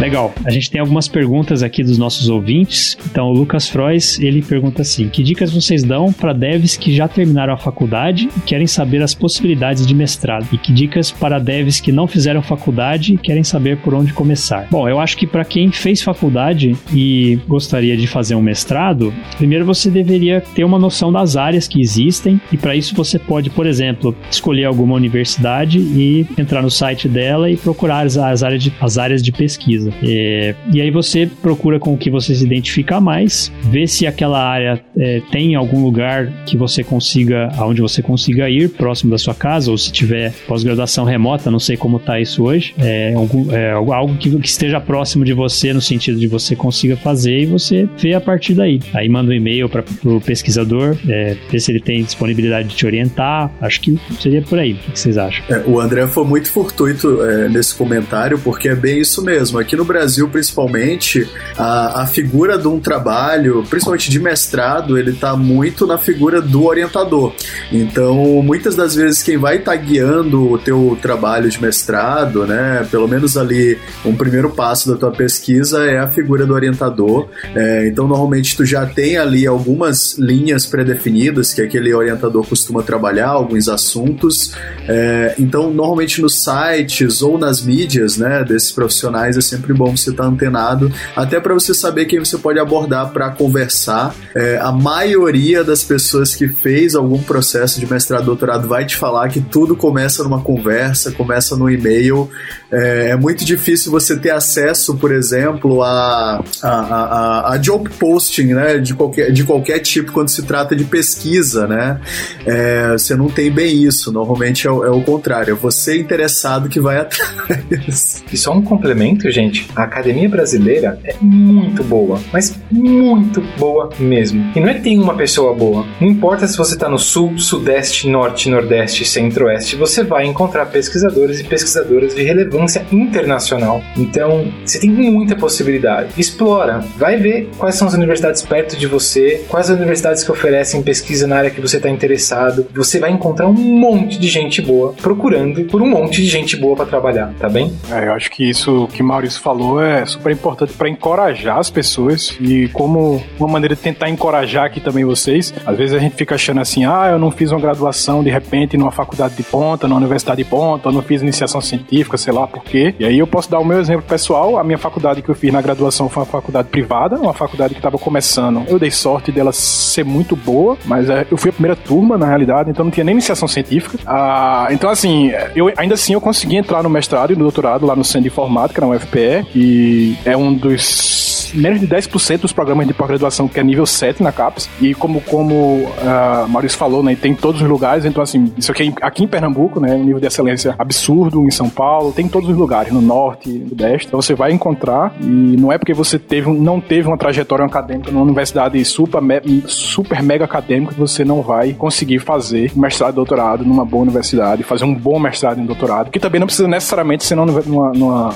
S1: Legal. A gente tem algumas perguntas aqui dos nossos ouvintes. Então, o Lucas Frois, ele pergunta assim: "Que dicas vocês dão para devs que já terminaram a faculdade e querem saber as possibilidades de mestrado? E que dicas para devs que não fizeram faculdade e querem saber por onde começar?" Bom, eu acho que para quem fez faculdade e gostaria de fazer um mestrado, primeiro você deveria ter uma noção das áreas que existem e para isso você pode, por exemplo, escolher alguma universidade e entrar no site dela e procurar as, áreas, de, as áreas de pesquisa pesquisa. É, e aí você procura com o que você se identifica mais, vê se aquela área é, tem algum lugar que você consiga, aonde você consiga ir, próximo da sua casa, ou se tiver pós-graduação remota, não sei como está isso hoje, é, algum, é, algo que, que, esteja próximo de você, no sentido de você consiga fazer e você vê a partir daí. Aí manda um e-mail para o pesquisador, é, ver se ele tem disponibilidade de te orientar. Acho que seria por aí. O que vocês acham?
S2: É, o André foi muito fortuito nesse comentário, porque é bem isso mesmo. Aqui no Brasil, principalmente, a, a figura de um trabalho, principalmente de mestrado, ele está muito na figura do orientador. Então, muitas das vezes, quem vai estar tá guiando o teu trabalho de mestrado, né, pelo menos ali, um primeiro passo da tua pesquisa é a figura do orientador. É, então, normalmente, tu já tem ali algumas linhas pré-definidas que aquele orientador costuma trabalhar, alguns assuntos. É, então, normalmente nos sites ou nas mídias, né, desses profissionais, é sempre sempre bom você estar tá antenado, até para você saber quem você pode abordar para conversar. É, a maioria das pessoas que fez algum processo de mestrado, doutorado vai te falar que tudo começa numa conversa, começa no e-mail. É, é muito difícil você ter acesso, por exemplo, a, a, a, a, job posting, né, de qualquer, de qualquer tipo quando se trata de pesquisa, né? É, você não tem bem isso. Normalmente é, é o contrário. É você interessado que vai atrás.
S4: E só um complemento, gente a academia brasileira é muito boa, mas muito boa mesmo. E não é que tem uma pessoa boa. Não importa se você está no sul, sudeste, norte, nordeste, centro-oeste, você vai encontrar pesquisadores e pesquisadoras de relevância internacional. Então, você tem muita possibilidade. Explora, vai ver quais são as universidades perto de você, quais as universidades que oferecem pesquisa na área que você está interessado. Você vai encontrar um monte de gente boa procurando por um monte de gente boa para trabalhar, tá bem?
S3: É, eu acho que isso que Maurício falou é super importante para encorajar as pessoas e como uma maneira de tentar encorajar aqui também vocês. Às vezes a gente fica achando assim, ah, eu não fiz uma graduação de repente numa faculdade de ponta, numa universidade de ponta, eu não fiz iniciação científica, sei lá por quê. E aí eu posso dar o meu exemplo pessoal. A minha faculdade que eu fiz na graduação foi uma faculdade privada, uma faculdade que estava começando. Eu dei sorte dela ser muito boa, mas é, eu fui a primeira turma na realidade, então não tinha nem iniciação científica. Ah, então assim, eu ainda assim eu consegui entrar no mestrado e no doutorado lá no Centro de Informática, na UFPE, que é um dos menos de 10% dos programas de pós-graduação que é nível 7 na CAPES. E como, como uh, Maurício falou, né, tem em todos os lugares. Então, assim, isso aqui, aqui em Pernambuco, né, um nível de excelência absurdo. Em São Paulo, tem em todos os lugares, no norte, no nordeste. Então, você vai encontrar. E não é porque você teve, não teve uma trajetória acadêmica numa universidade super, super mega acadêmica que você não vai conseguir fazer mestrado e doutorado numa boa universidade, fazer um bom mestrado e doutorado, que também não precisa necessariamente ser numa, numa,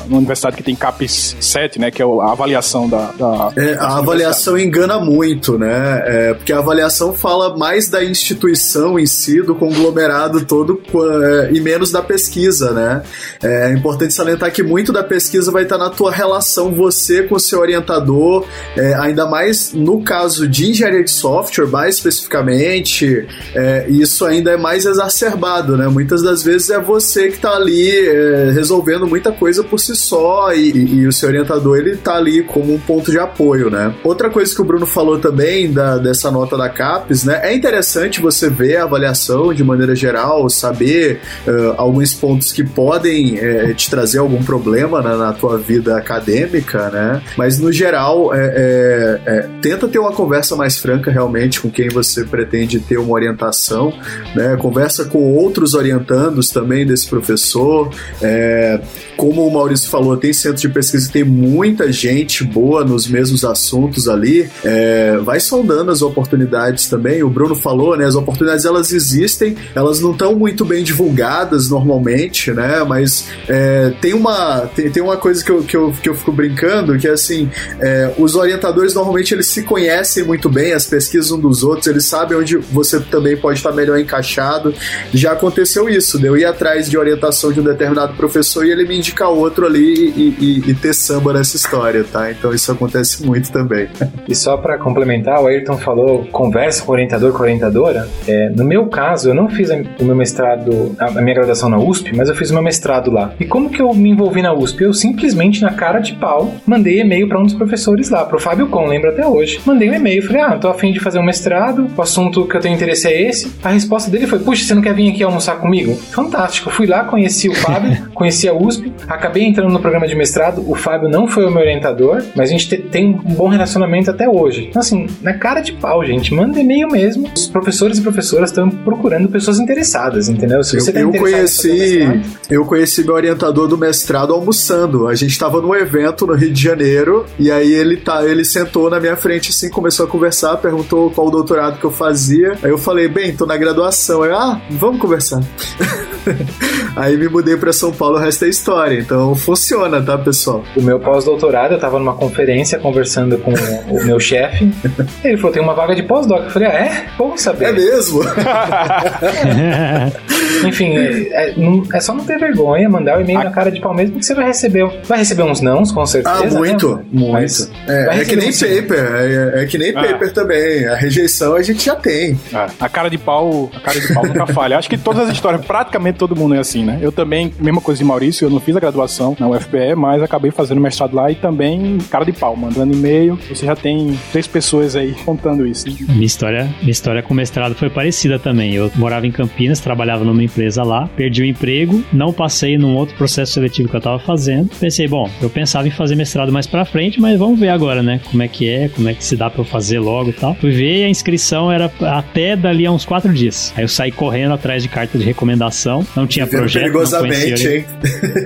S3: numa universidade que tem CAPES 7, né, que é a avaliação da, da
S2: é, a avaliação engana muito, né? É, porque a avaliação fala mais da instituição em si, do conglomerado todo, é, e menos da pesquisa, né? É importante salientar que muito da pesquisa vai estar na tua relação você com o seu orientador, é, ainda mais no caso de engenharia de software, mais especificamente, é, isso ainda é mais exacerbado, né? Muitas das vezes é você que está ali é, resolvendo muita coisa por si só e, e, o seu orientador ele tá ali como um ponto de apoio, né? Outra coisa que o Bruno falou também da, dessa nota da CAPES, né? É interessante você ver a avaliação de maneira geral, saber uh, alguns pontos que podem uh, te trazer algum problema na tua vida acadêmica, né? Mas no geral, é, é, é, tenta ter uma conversa mais franca realmente com quem você pretende ter uma orientação, né? Conversa com outros orientandos também desse professor. É, como o Maurício falou, tem centro de pesquisa que tem muita gente boa nos mesmos assuntos ali. É, vai sondando as oportunidades também. O Bruno falou, né? As oportunidades elas existem, elas não estão muito bem divulgadas normalmente, né? Mas é, tem uma tem, tem uma coisa que eu, que, eu, que eu fico brincando que é assim, é, os orientadores normalmente eles se conhecem muito bem, as pesquisas um dos outros, eles sabem onde você também pode estar melhor encaixado. Já aconteceu isso, de eu ir atrás de orientação de um determinado professor e ele me indicar outro ali e, e, e ter samba nessa história, tá? Então isso acontece muito também.
S4: E só para complementar, o Ayrton falou conversa com orientador, com orientadora. É, no meu caso, eu não fiz o meu mestrado, a minha graduação na USP, mas eu fiz o meu mestrado lá. E como que eu me envolvi na USP? Eu simplesmente, na cara de pau, mandei e-mail para um dos professores lá, pro Fábio Com, lembro até hoje. Mandei um e-mail, falei, ah, tô afim de fazer um mestrado, o assunto que eu tenho interesse é esse. A resposta dele foi, puxa, você não quer vir aqui almoçar comigo? Fantástico. fui lá, conheci o Fábio, conheci a USP, acabei entrando no programa de mestrado, o Fábio não foi o meu orientador, mas a gente tem um bom relacionamento até hoje. Então, assim, na cara de pau, gente, manda e-mail mesmo. Os professores e professoras estão procurando pessoas interessadas, entendeu?
S2: Se você eu, tá eu conheci, eu conheci meu orientador do mestrado almoçando. A gente estava num evento no Rio de Janeiro e aí ele tá, ele sentou na minha frente assim, começou a conversar, perguntou qual o doutorado que eu fazia. Aí eu falei, bem, tô na graduação. Aí, ah, vamos conversar. aí me mudei para São Paulo, o resto é história. Então funciona, tá, pessoal?
S4: O meu pós-doutorado, eu tava numa conferência conversando com o meu chefe. Ele falou: tem uma vaga de pós-doc. Eu falei: ah, é? Bom saber.
S2: É mesmo?
S4: Enfim, é, é, é, só não ter vergonha, mandar o e-mail na cara de pau mesmo, que você vai receber. Vai receber uns nãos, com certeza.
S2: Ah, muito, né? muito. É, é, que nem paper, é, é, que nem ah. paper também. A rejeição a gente já tem.
S3: Ah, a cara de pau, a cara de pau nunca falha. Acho que todas as histórias, praticamente todo mundo é assim, né? Eu também, mesma coisa de Maurício, eu não fiz a graduação na UFPE, mas acabei fazendo mestrado lá e também cara de pau, mandando e-mail. Você já tem três pessoas aí contando isso.
S1: Minha história, minha história com mestrado foi parecida também. Eu morava em Campinas, trabalhava numa empresa lá, perdi o emprego, não passei num outro processo seletivo que eu tava fazendo. Pensei, bom, eu pensava em fazer mestrado mais pra frente, mas vamos ver agora, né? Como é que é, como é que se dá pra eu fazer logo e tal. Fui ver a inscrição era até dali a uns quatro dias. Aí eu saí correndo atrás de carta de recomendação, não tinha projeto, não conhecia, hein?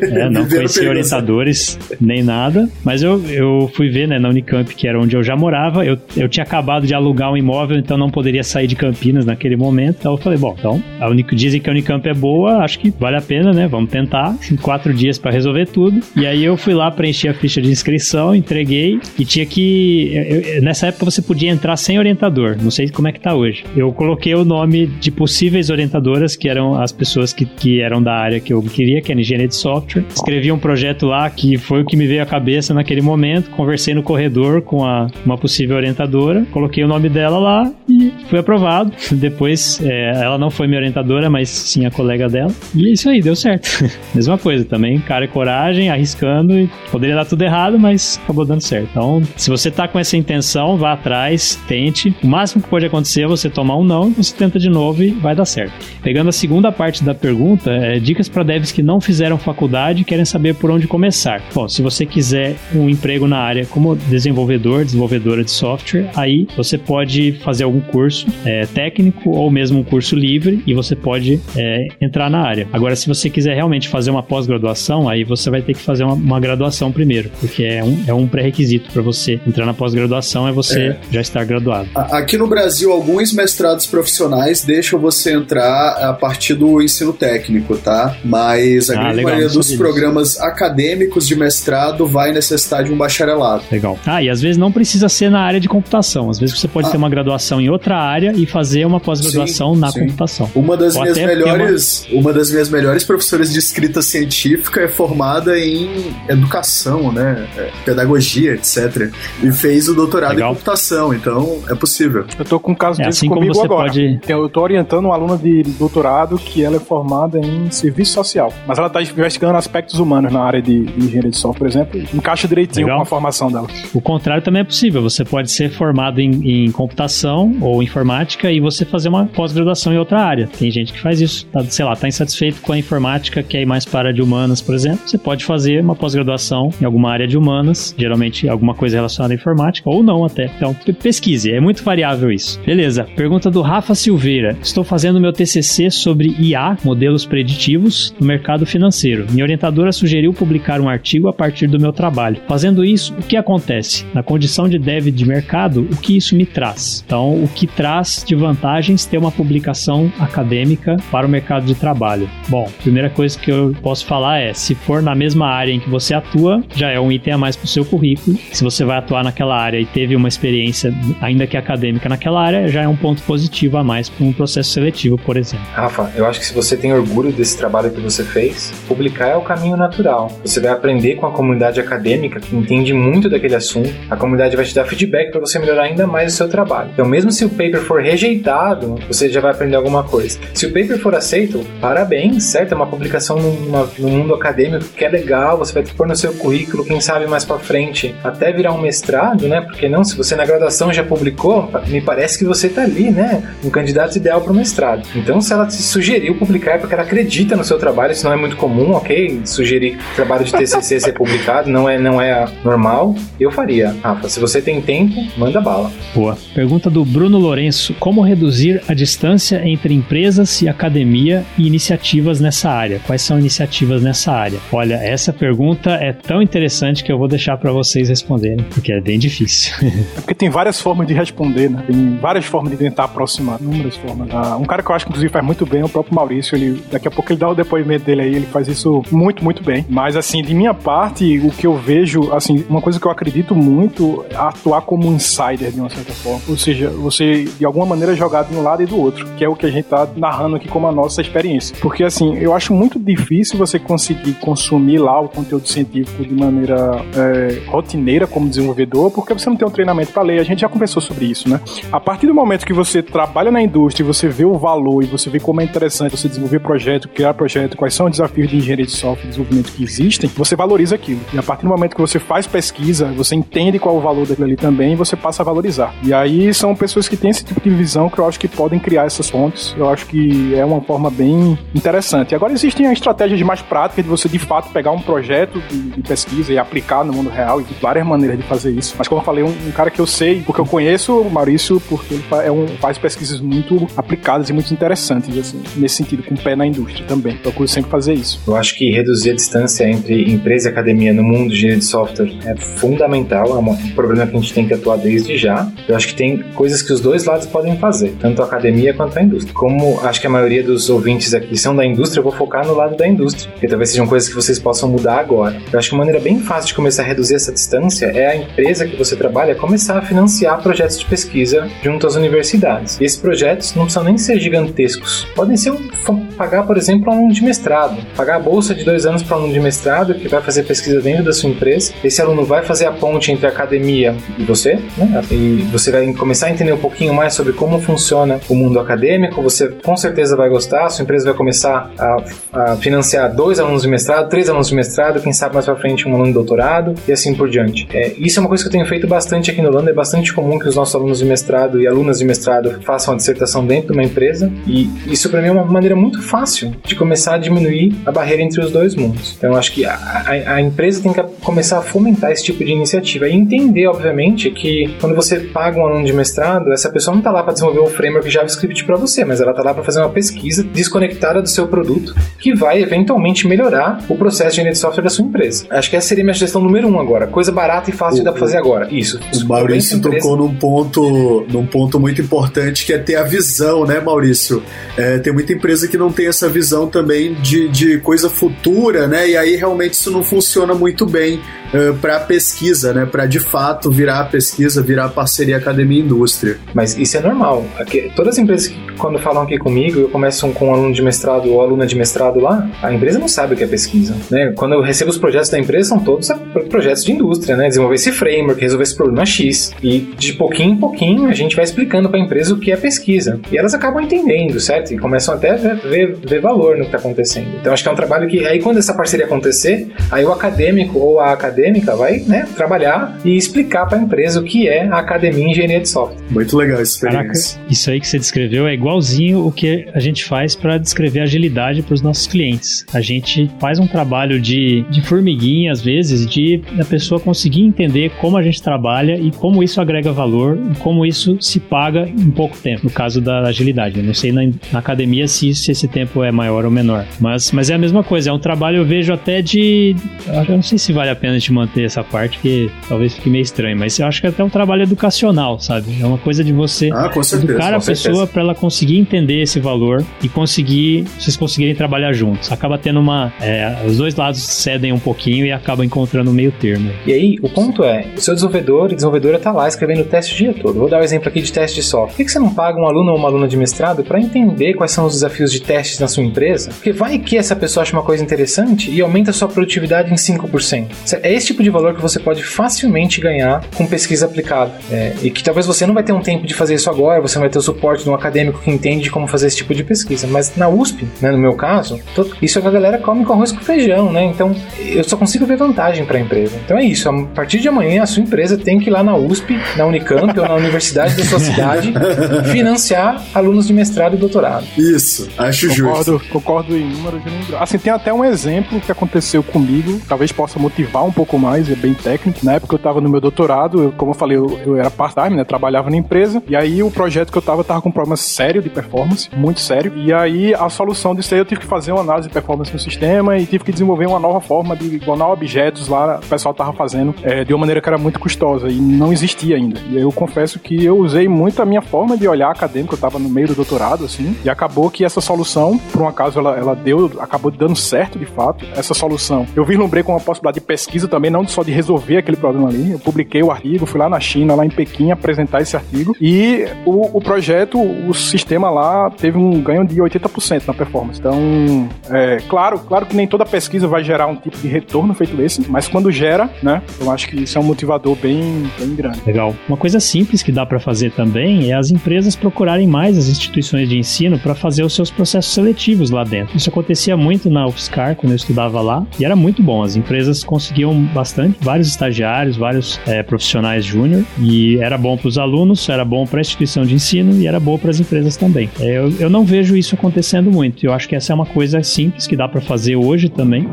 S1: É, não conhecia orientadores nem nada, mas eu, eu fui ver, né, na Unicamp, que era onde eu já morava, eu, eu tinha acabado de alugar um imóvel, então não poderia sair de Campinas naquele momento, então eu falei, bom, então, a Unic, dizem que a Unicamp é boa, acho que vale a pena, né, vamos tentar, em quatro dias para resolver tudo, e aí eu fui lá, preenchi a ficha de inscrição, entreguei, e tinha que, eu, nessa época você podia entrar sem orientador, não sei como é que tá hoje. Eu coloquei o nome de possíveis orientadoras, que eram as pessoas que, que eram da área que eu queria, que era engenharia de software, escrevi um projeto lá que foi o que me veio à cabeça naquele momento, conversei no corredor com a, uma possível orientadora, coloquei o nome dela lá e fui aprovado. Depois, é, ela não foi minha orientadora, mas sim a colega dela. E é isso aí, deu certo. Mesma coisa também, cara e coragem, arriscando e poderia dar tudo errado, mas acabou dando certo. Então, se você tá com essa intenção, vá atrás, tente. O máximo que pode acontecer é você tomar um não, você tenta de novo e vai dar certo. Pegando a segunda parte da pergunta, é, dicas para devs que não fizeram faculdade e querem saber por onde começar. Bom, se você quiser um emprego na área como desenvolvedor, desenvolvedora de software, aí você pode fazer algum curso curso é, técnico ou mesmo um curso livre e você pode é, entrar na área. Agora, se você quiser realmente fazer uma pós-graduação, aí você vai ter que fazer uma, uma graduação primeiro, porque é um, é um pré-requisito para você entrar na pós-graduação é você é. já estar graduado.
S2: Aqui no Brasil, alguns mestrados profissionais deixam você entrar a partir do ensino técnico, tá? Mas a ah, grande legal, maioria dos programas acadêmicos de mestrado vai necessitar de um bacharelado.
S1: Legal. Ah, e às vezes não precisa ser na área de computação. Às vezes você pode ah. ter uma graduação em outra área e fazer uma pós-graduação na sim. computação.
S2: Uma das minhas melhores, uma... uma das minhas melhores professoras de escrita científica é formada em educação, né? É, pedagogia, etc. E fez o doutorado Legal. em computação, então é possível.
S3: Eu tô com um caso é desse assim comigo agora. Pode... Eu tô orientando uma aluna de doutorado que ela é formada em serviço social, mas ela tá investigando aspectos humanos na área de, de engenharia de software, por exemplo, encaixa direitinho Legal. com a formação dela.
S1: O contrário também é possível. Você pode ser formado em, em computação ou informática e você fazer uma pós-graduação em outra área. Tem gente que faz isso, tá, sei lá, tá insatisfeito com a informática, quer ir mais para a de humanas, por exemplo. Você pode fazer uma pós-graduação em alguma área de humanas, geralmente alguma coisa relacionada à informática, ou não até. Então, pesquise, é muito variável isso. Beleza, pergunta do Rafa Silveira. Estou fazendo meu TCC sobre IA, modelos preditivos, no mercado financeiro. Minha orientadora sugeriu publicar um artigo a partir do meu trabalho. Fazendo isso, o que acontece? Na condição de dev de mercado, o que isso me traz? Então, o que traz de vantagens ter uma publicação acadêmica para o mercado de trabalho? Bom, primeira coisa que eu posso falar é, se for na mesma área em que você atua, já é um item a mais para o seu currículo. Se você vai atuar naquela área e teve uma experiência, ainda que acadêmica naquela área, já é um ponto positivo a mais para um processo seletivo, por exemplo.
S4: Rafa, eu acho que se você tem orgulho desse trabalho que você fez, publicar é o caminho natural. Você vai aprender com a comunidade acadêmica que entende muito daquele assunto. A comunidade vai te dar feedback para você melhorar ainda mais o seu trabalho. Então, mesmo se o paper for rejeitado, você já vai aprender alguma coisa. Se o paper for aceito, parabéns, certo? É uma publicação numa, no mundo acadêmico que é legal, você vai pôr no seu currículo, quem sabe mais para frente, até virar um mestrado, né? Porque não, se você na graduação já publicou, me parece que você tá ali, né? Um candidato ideal para o mestrado. Então, se ela te sugeriu publicar é porque ela acredita no seu trabalho, isso não é muito comum, ok? Sugerir trabalho de TCC ser publicado não é, não é normal. Eu faria, Rafa. Se você tem tempo, manda bala.
S1: Boa. Pergunta do Bruno Lourenço: Como reduzir a distância entre empresas e academia e iniciativas nessa área? Quais são iniciativas nessa área? Olha, essa pergunta é tão interessante que eu vou deixar para vocês responderem, porque é bem difícil.
S3: é porque tem várias formas de responder, né? Tem várias formas de tentar aproximar, inúmeras formas. Ah, um cara que eu acho que inclusive faz muito bem é o próprio Maurício. Ele, daqui a pouco ele dá o depoimento dele aí, ele faz isso muito, muito bem. Mas assim, de minha parte, o que eu vejo, assim, uma coisa que eu acredito muito é atuar como um insider de uma certa forma. Ou seja, você de alguma maneira jogar de um lado e do outro, que é o que a gente tá narrando aqui como a nossa experiência. Porque assim, eu acho muito difícil você conseguir consumir lá o conteúdo científico de maneira é, rotineira como desenvolvedor, porque você não tem um treinamento para ler. A gente já conversou sobre isso, né? A partir do momento que você trabalha na indústria, você vê o valor e você vê como é interessante você desenvolver projeto, criar projeto, quais são os desafios de engenharia de software e desenvolvimento que existem, você valoriza aquilo. E a partir do momento que você faz pesquisa, você entende qual é o valor daquilo ali também e você passa a valorizar. E aí são pessoas que têm esse tipo de visão que eu acho que podem criar essas fontes. Eu acho que é uma forma bem interessante. Agora existem estratégias mais práticas de você de fato pegar um projeto de, de pesquisa e aplicar no mundo real e várias maneiras de fazer isso. Mas como eu falei, um, um cara que eu sei, porque eu conheço o Maurício, porque ele é um, faz pesquisas muito aplicadas e muito interessantes, assim, nesse sentido, com o pé na indústria também. Procuro sempre fazer isso.
S4: Eu acho que reduzir a distância entre empresa e academia no mundo de de software é fundamental, é um problema que a gente tem que atuar desde já. Eu acho que tem coisas que os dois lados podem fazer, tanto a academia quanto a indústria. Como acho que a maioria dos ouvintes aqui são da indústria, eu vou focar no lado da indústria, porque talvez sejam coisas que vocês possam mudar agora. Eu acho que uma maneira bem fácil de começar a reduzir essa distância é a empresa que você trabalha começar a financiar projetos de pesquisa junto às universidades. E esses projetos não precisam nem ser gigantescos, podem ser um, pagar, por exemplo, um aluno de mestrado, pagar a bolsa de dois anos para um aluno de mestrado que vai fazer pesquisa dentro da sua empresa. Esse aluno vai fazer a ponte entre a academia e você, né? E você vai começar a entender um pouquinho mais sobre como funciona o mundo acadêmico. Você com certeza vai gostar. Sua empresa vai começar a, a financiar dois alunos de mestrado, três alunos de mestrado, quem sabe mais para frente um aluno de doutorado e assim por diante. É, isso é uma coisa que eu tenho feito bastante aqui no Holanda. É bastante comum que os nossos alunos de mestrado e alunas de mestrado façam a dissertação dentro de uma empresa e isso para mim é uma maneira muito fácil de começar a diminuir a barreira entre os dois mundos. Então, acho que a, a, a, empresa tem que começar a fomentar esse tipo de iniciativa e entender, obviamente, que quando você paga um aluno de mestrado, essa pessoa pessoa não está lá para desenvolver um framework JavaScript para você, mas ela está lá para fazer uma pesquisa desconectada do seu produto que vai eventualmente melhorar o processo de engenharia de software da sua empresa. Acho que essa seria minha sugestão número um agora. Coisa barata e fácil o, de dar para fazer agora. Isso.
S2: O Maurício tocou num ponto, num ponto muito importante que é ter a visão, né, Maurício? É, tem muita empresa que não tem essa visão também de, de coisa futura, né? E aí realmente isso não funciona muito bem uh, para pesquisa, né? Para de fato virar pesquisa, virar parceria academia e indústria.
S4: Mas isso é normal. Aqui, todas as empresas que quando falam aqui comigo, eu começo com um aluno de mestrado ou aluna de mestrado lá, a empresa não sabe o que é pesquisa. Né? Quando eu recebo os projetos da empresa, são todos projetos de indústria, né? Desenvolver esse framework, resolver esse problema X. E de pouquinho em pouquinho a gente vai explicando para a empresa o que é pesquisa. E elas acabam entendendo, certo? E começam até a ver, ver valor no que está acontecendo. Então acho que é um trabalho que aí quando essa parceria acontecer, aí o acadêmico ou a acadêmica vai né, trabalhar e explicar para a empresa o que é a academia em engenharia de software.
S2: Muito legal essa experiência.
S1: Caraca, isso aí que você descreveu é igualzinho o que a gente faz para descrever agilidade para os nossos clientes. A gente faz um trabalho de, de formiguinha, às vezes, de a pessoa conseguir entender como a gente trabalha e como isso agrega valor e como isso se paga em pouco tempo, no caso da agilidade. Eu não sei na, na academia se, se, esse tempo é maior ou menor, mas, mas é a mesma coisa. É um trabalho, eu vejo até de. Eu não sei se vale a pena te manter essa parte, que talvez fique meio estranho, mas eu acho que é até um trabalho educacional, sabe? É uma coisa de você
S2: ah, educar
S1: a pessoa para ela conseguir entender esse valor e conseguir, vocês conseguirem trabalhar juntos. Acaba tendo uma. É, os dois lados cedem um pouquinho e acaba encontrando o meio termo.
S4: E aí, o ponto é: o seu desenvolvedor e desenvolvedora tá lá escrevendo o teste o dia todo. Vou dar um exemplo aqui de teste de software. Por que, que você não paga um aluno ou uma aluna de mestrado para entender quais são os desafios de testes na sua empresa? Porque vai que essa pessoa acha uma coisa interessante e aumenta a sua produtividade em 5%. É esse tipo de valor que você pode facilmente ganhar com pesquisa aplicada. É, e que talvez você não vai ter um tempo de fazer isso agora, você não vai ter o suporte de um acadêmico que entende como fazer esse tipo de pesquisa. Mas na USP, né, no meu caso, isso é que a galera come com arroz com feijão, né? Então eu só consigo ver vantagem para a empresa. Então é isso. A partir de amanhã a sua empresa tem que ir lá na USP, na Unicamp ou na universidade da sua cidade financiar alunos de mestrado e doutorado.
S2: Isso, acho
S3: concordo,
S2: justo.
S3: Concordo em números. Assim, tem até um exemplo que aconteceu comigo, talvez possa motivar um pouco mais, é bem técnico. Na época eu estava no meu doutorado, eu, como eu falei, eu, eu era part-time, né? Trabalhava na empresa, e aí o projeto que eu estava tava com um problema sério de performance, muito sério. E aí a solução disso aí eu tive que fazer uma análise de performance no sistema e tive que desenvolver uma nova forma de clonar objetos lá, o pessoal tava fazendo é, de uma maneira que era muito custosa e não existia ainda. E eu confesso que eu usei muito a minha forma de olhar acadêmico, eu tava no meio do doutorado, assim, e acabou que essa solução, por um acaso, ela, ela deu, acabou dando certo de fato, essa solução. Eu vislumbrei com uma possibilidade de pesquisa também, não só de resolver aquele problema ali. Eu publiquei o artigo, fui lá na China, lá em Pequim, apresentar esse artigo e o, o projeto, o sistema lá teve um ganho de 80% na performance. Então, é, claro, claro que nem toda pesquisa vai gerar um tipo de retorno feito esse, mas quando gera, né, eu acho que isso é um motivador bem, bem grande.
S1: Legal. Uma coisa simples que dá para fazer também é as empresas procurarem mais as instituições de ensino para fazer os seus processos seletivos lá dentro. Isso acontecia muito na UFSCar quando eu estudava lá e era muito bom. As empresas conseguiam bastante, vários estagiários, vários é, profissionais júnior e era bom para os alunos, era bom para a instituição de ensino e era bom para as empresas também. É, eu, eu não vejo isso acontecendo muito. Eu acho que essa é uma coisa simples que dá para fazer hoje também.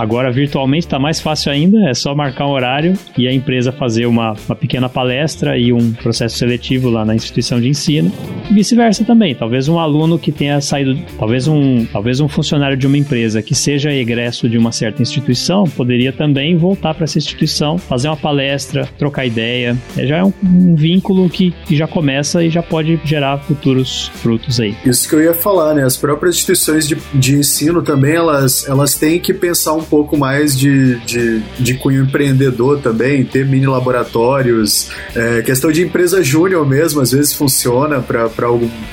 S1: Agora, virtualmente está mais fácil ainda, é só marcar um horário e a empresa fazer uma, uma pequena palestra e um processo seletivo lá na instituição de ensino. E vice-versa também. Talvez um aluno que tenha saído, talvez um, talvez um funcionário de uma empresa que seja egresso de uma certa instituição, poderia também voltar para essa instituição, fazer uma palestra, trocar ideia. É, já é um, um vínculo que, que já começa e já pode gerar futuros frutos aí.
S2: Isso que eu ia falar, né? As próprias instituições de, de ensino também, elas, elas têm que pensar um pouco mais de, de, de cunho empreendedor também, ter mini laboratórios, é, questão de empresa júnior mesmo, às vezes funciona para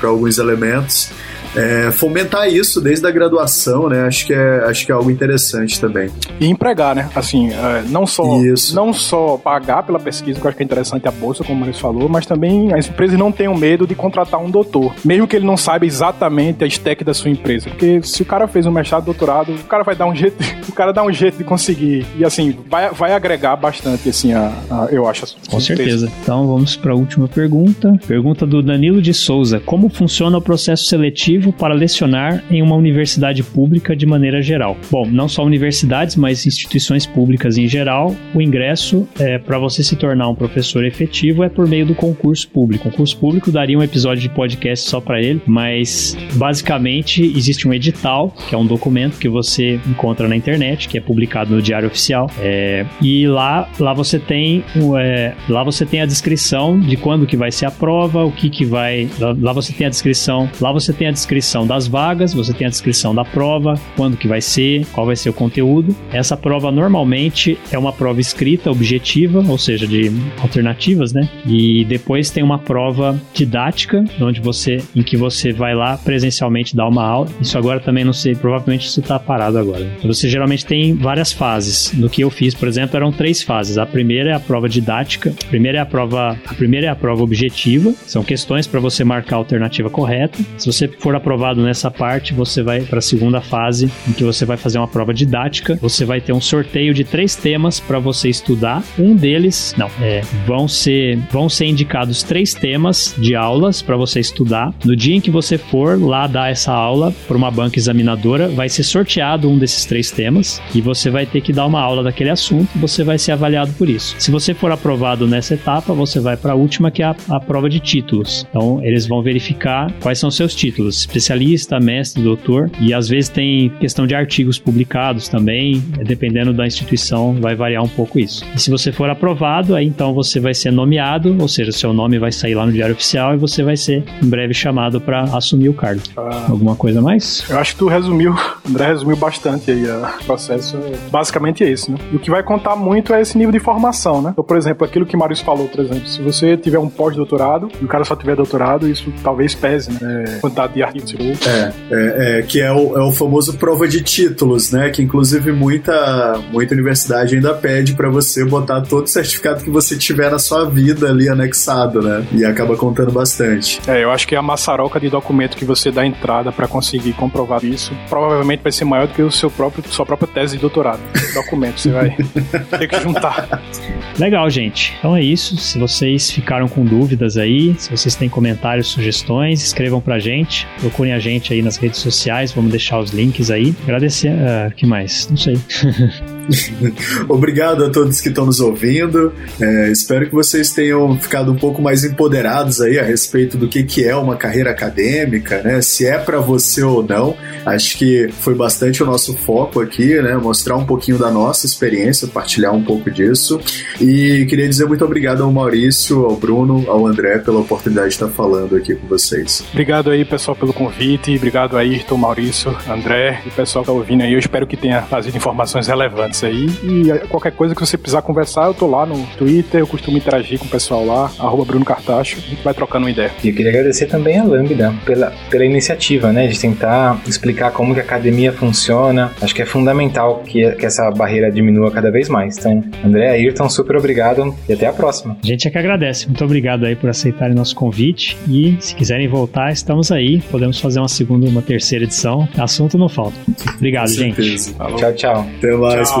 S2: alguns elementos é, fomentar isso desde a graduação, né? Acho que é, acho que é algo interessante também.
S3: E empregar, né? Assim, é, não só isso. não só pagar pela pesquisa, que eu acho que é interessante a bolsa, como o Maurício falou, mas também as empresas não tenham medo de contratar um doutor, mesmo que ele não saiba exatamente a stack da sua empresa, porque se o cara fez um mestrado, doutorado, o cara vai dar um jeito, o cara dá um jeito de conseguir e assim vai, vai agregar bastante, assim, a, a eu acho. A
S1: Com certeza. Então vamos para a última pergunta. Pergunta do Danilo de Souza: Como funciona o processo seletivo efetivo para lecionar em uma universidade pública de maneira geral. Bom, não só universidades, mas instituições públicas em geral, o ingresso é, para você se tornar um professor efetivo é por meio do concurso público. O concurso público daria um episódio de podcast só para ele, mas basicamente existe um edital, que é um documento que você encontra na internet, que é publicado no Diário Oficial, é, e lá, lá você tem é, lá você tem a descrição de quando que vai ser a prova, o que que vai, lá, lá você tem a descrição, lá você tem a descrição das vagas, você tem a descrição da prova, quando que vai ser, qual vai ser o conteúdo. Essa prova normalmente é uma prova escrita, objetiva, ou seja, de alternativas, né? E depois tem uma prova didática, onde você, em que você vai lá presencialmente dar uma aula. Isso agora também não sei, provavelmente isso está parado agora. Então, você geralmente tem várias fases. No que eu fiz, por exemplo, eram três fases. A primeira é a prova didática, a primeira é a prova, a primeira é a prova objetiva, são questões para você marcar a alternativa correta. Se você for aprovado nessa parte, você vai para a segunda fase, em que você vai fazer uma prova didática. Você vai ter um sorteio de três temas para você estudar. Um deles, não, é, vão ser vão ser indicados três temas de aulas para você estudar. No dia em que você for lá dar essa aula para uma banca examinadora, vai ser sorteado um desses três temas e você vai ter que dar uma aula daquele assunto. Você vai ser avaliado por isso. Se você for aprovado nessa etapa, você vai para a última que é a, a prova de títulos. Então eles vão verificar quais são seus títulos, especialista, mestre, doutor e às vezes tem questão de artigos publicados também. Dependendo da instituição, vai variar um pouco isso. E se você for aprovado, aí então você vai ser nomeado, ou seja, seu nome vai sair lá no Diário Oficial e você vai ser em breve chamado para assumir o cargo. Ah, Alguma coisa mais?
S3: Eu acho que tu resumiu, André resumiu bastante aí o processo. Basicamente é isso, né? E o que vai contar muito é esse nível de formação, né? Então, por exemplo, aquilo que o Marius falou, por exemplo, se você tiver um pós-doutorado e o cara só tiver doutorado, isso talvez pese, né? É, quantidade de artigos.
S2: É, é, é, que é o, é o famoso prova de títulos, né? Que inclusive muita, muita universidade ainda pede para você botar todo o certificado que você tiver na sua vida ali anexado, né? E acaba contando bastante.
S3: É, eu acho que a maçaroca de documento que você dá entrada para conseguir comprovar isso provavelmente vai ser maior do que o seu próprio, sua própria tese de doutorado. documento, você vai ter que juntar.
S1: Legal, gente. Então é isso. Se vocês ficaram com dúvidas aí, se vocês têm comentários, sugestões, escrevam pra gente. Procurem a gente aí nas redes sociais, vamos deixar os links aí. Agradecer. Uh, que mais? Não sei.
S2: Obrigado a todos que estão nos ouvindo. É, espero que vocês tenham ficado um pouco mais empoderados aí a respeito do que, que é uma carreira acadêmica, né? Se é para você ou não. Acho que foi bastante o nosso foco aqui, né? Mostrar um pouquinho da nossa experiência, partilhar um pouco disso. E queria dizer muito obrigado ao Maurício, ao Bruno, ao André pela oportunidade de estar falando aqui com vocês.
S3: Obrigado aí, pessoal, pelo convite. Obrigado aí, Ayrton, Maurício, André e pessoal que está ouvindo aí. Eu espero que tenha trazido informações relevantes isso aí. E qualquer coisa que você precisar conversar, eu tô lá no Twitter, eu costumo interagir com o pessoal lá, arroba Bruno Cartacho, a gente vai trocando uma ideia.
S4: E eu queria agradecer também a Lambda pela, pela iniciativa, né, de tentar explicar como que a academia funciona. Acho que é fundamental que, que essa barreira diminua cada vez mais. Então, André, Ayrton, super obrigado e até a próxima.
S1: A gente é que agradece. Muito obrigado aí por aceitarem nosso convite e se quiserem voltar, estamos aí. Podemos fazer uma segunda, uma terceira edição. Assunto não falta. Obrigado, gente.
S4: Tchau, tchau.
S2: Até mais, tchau,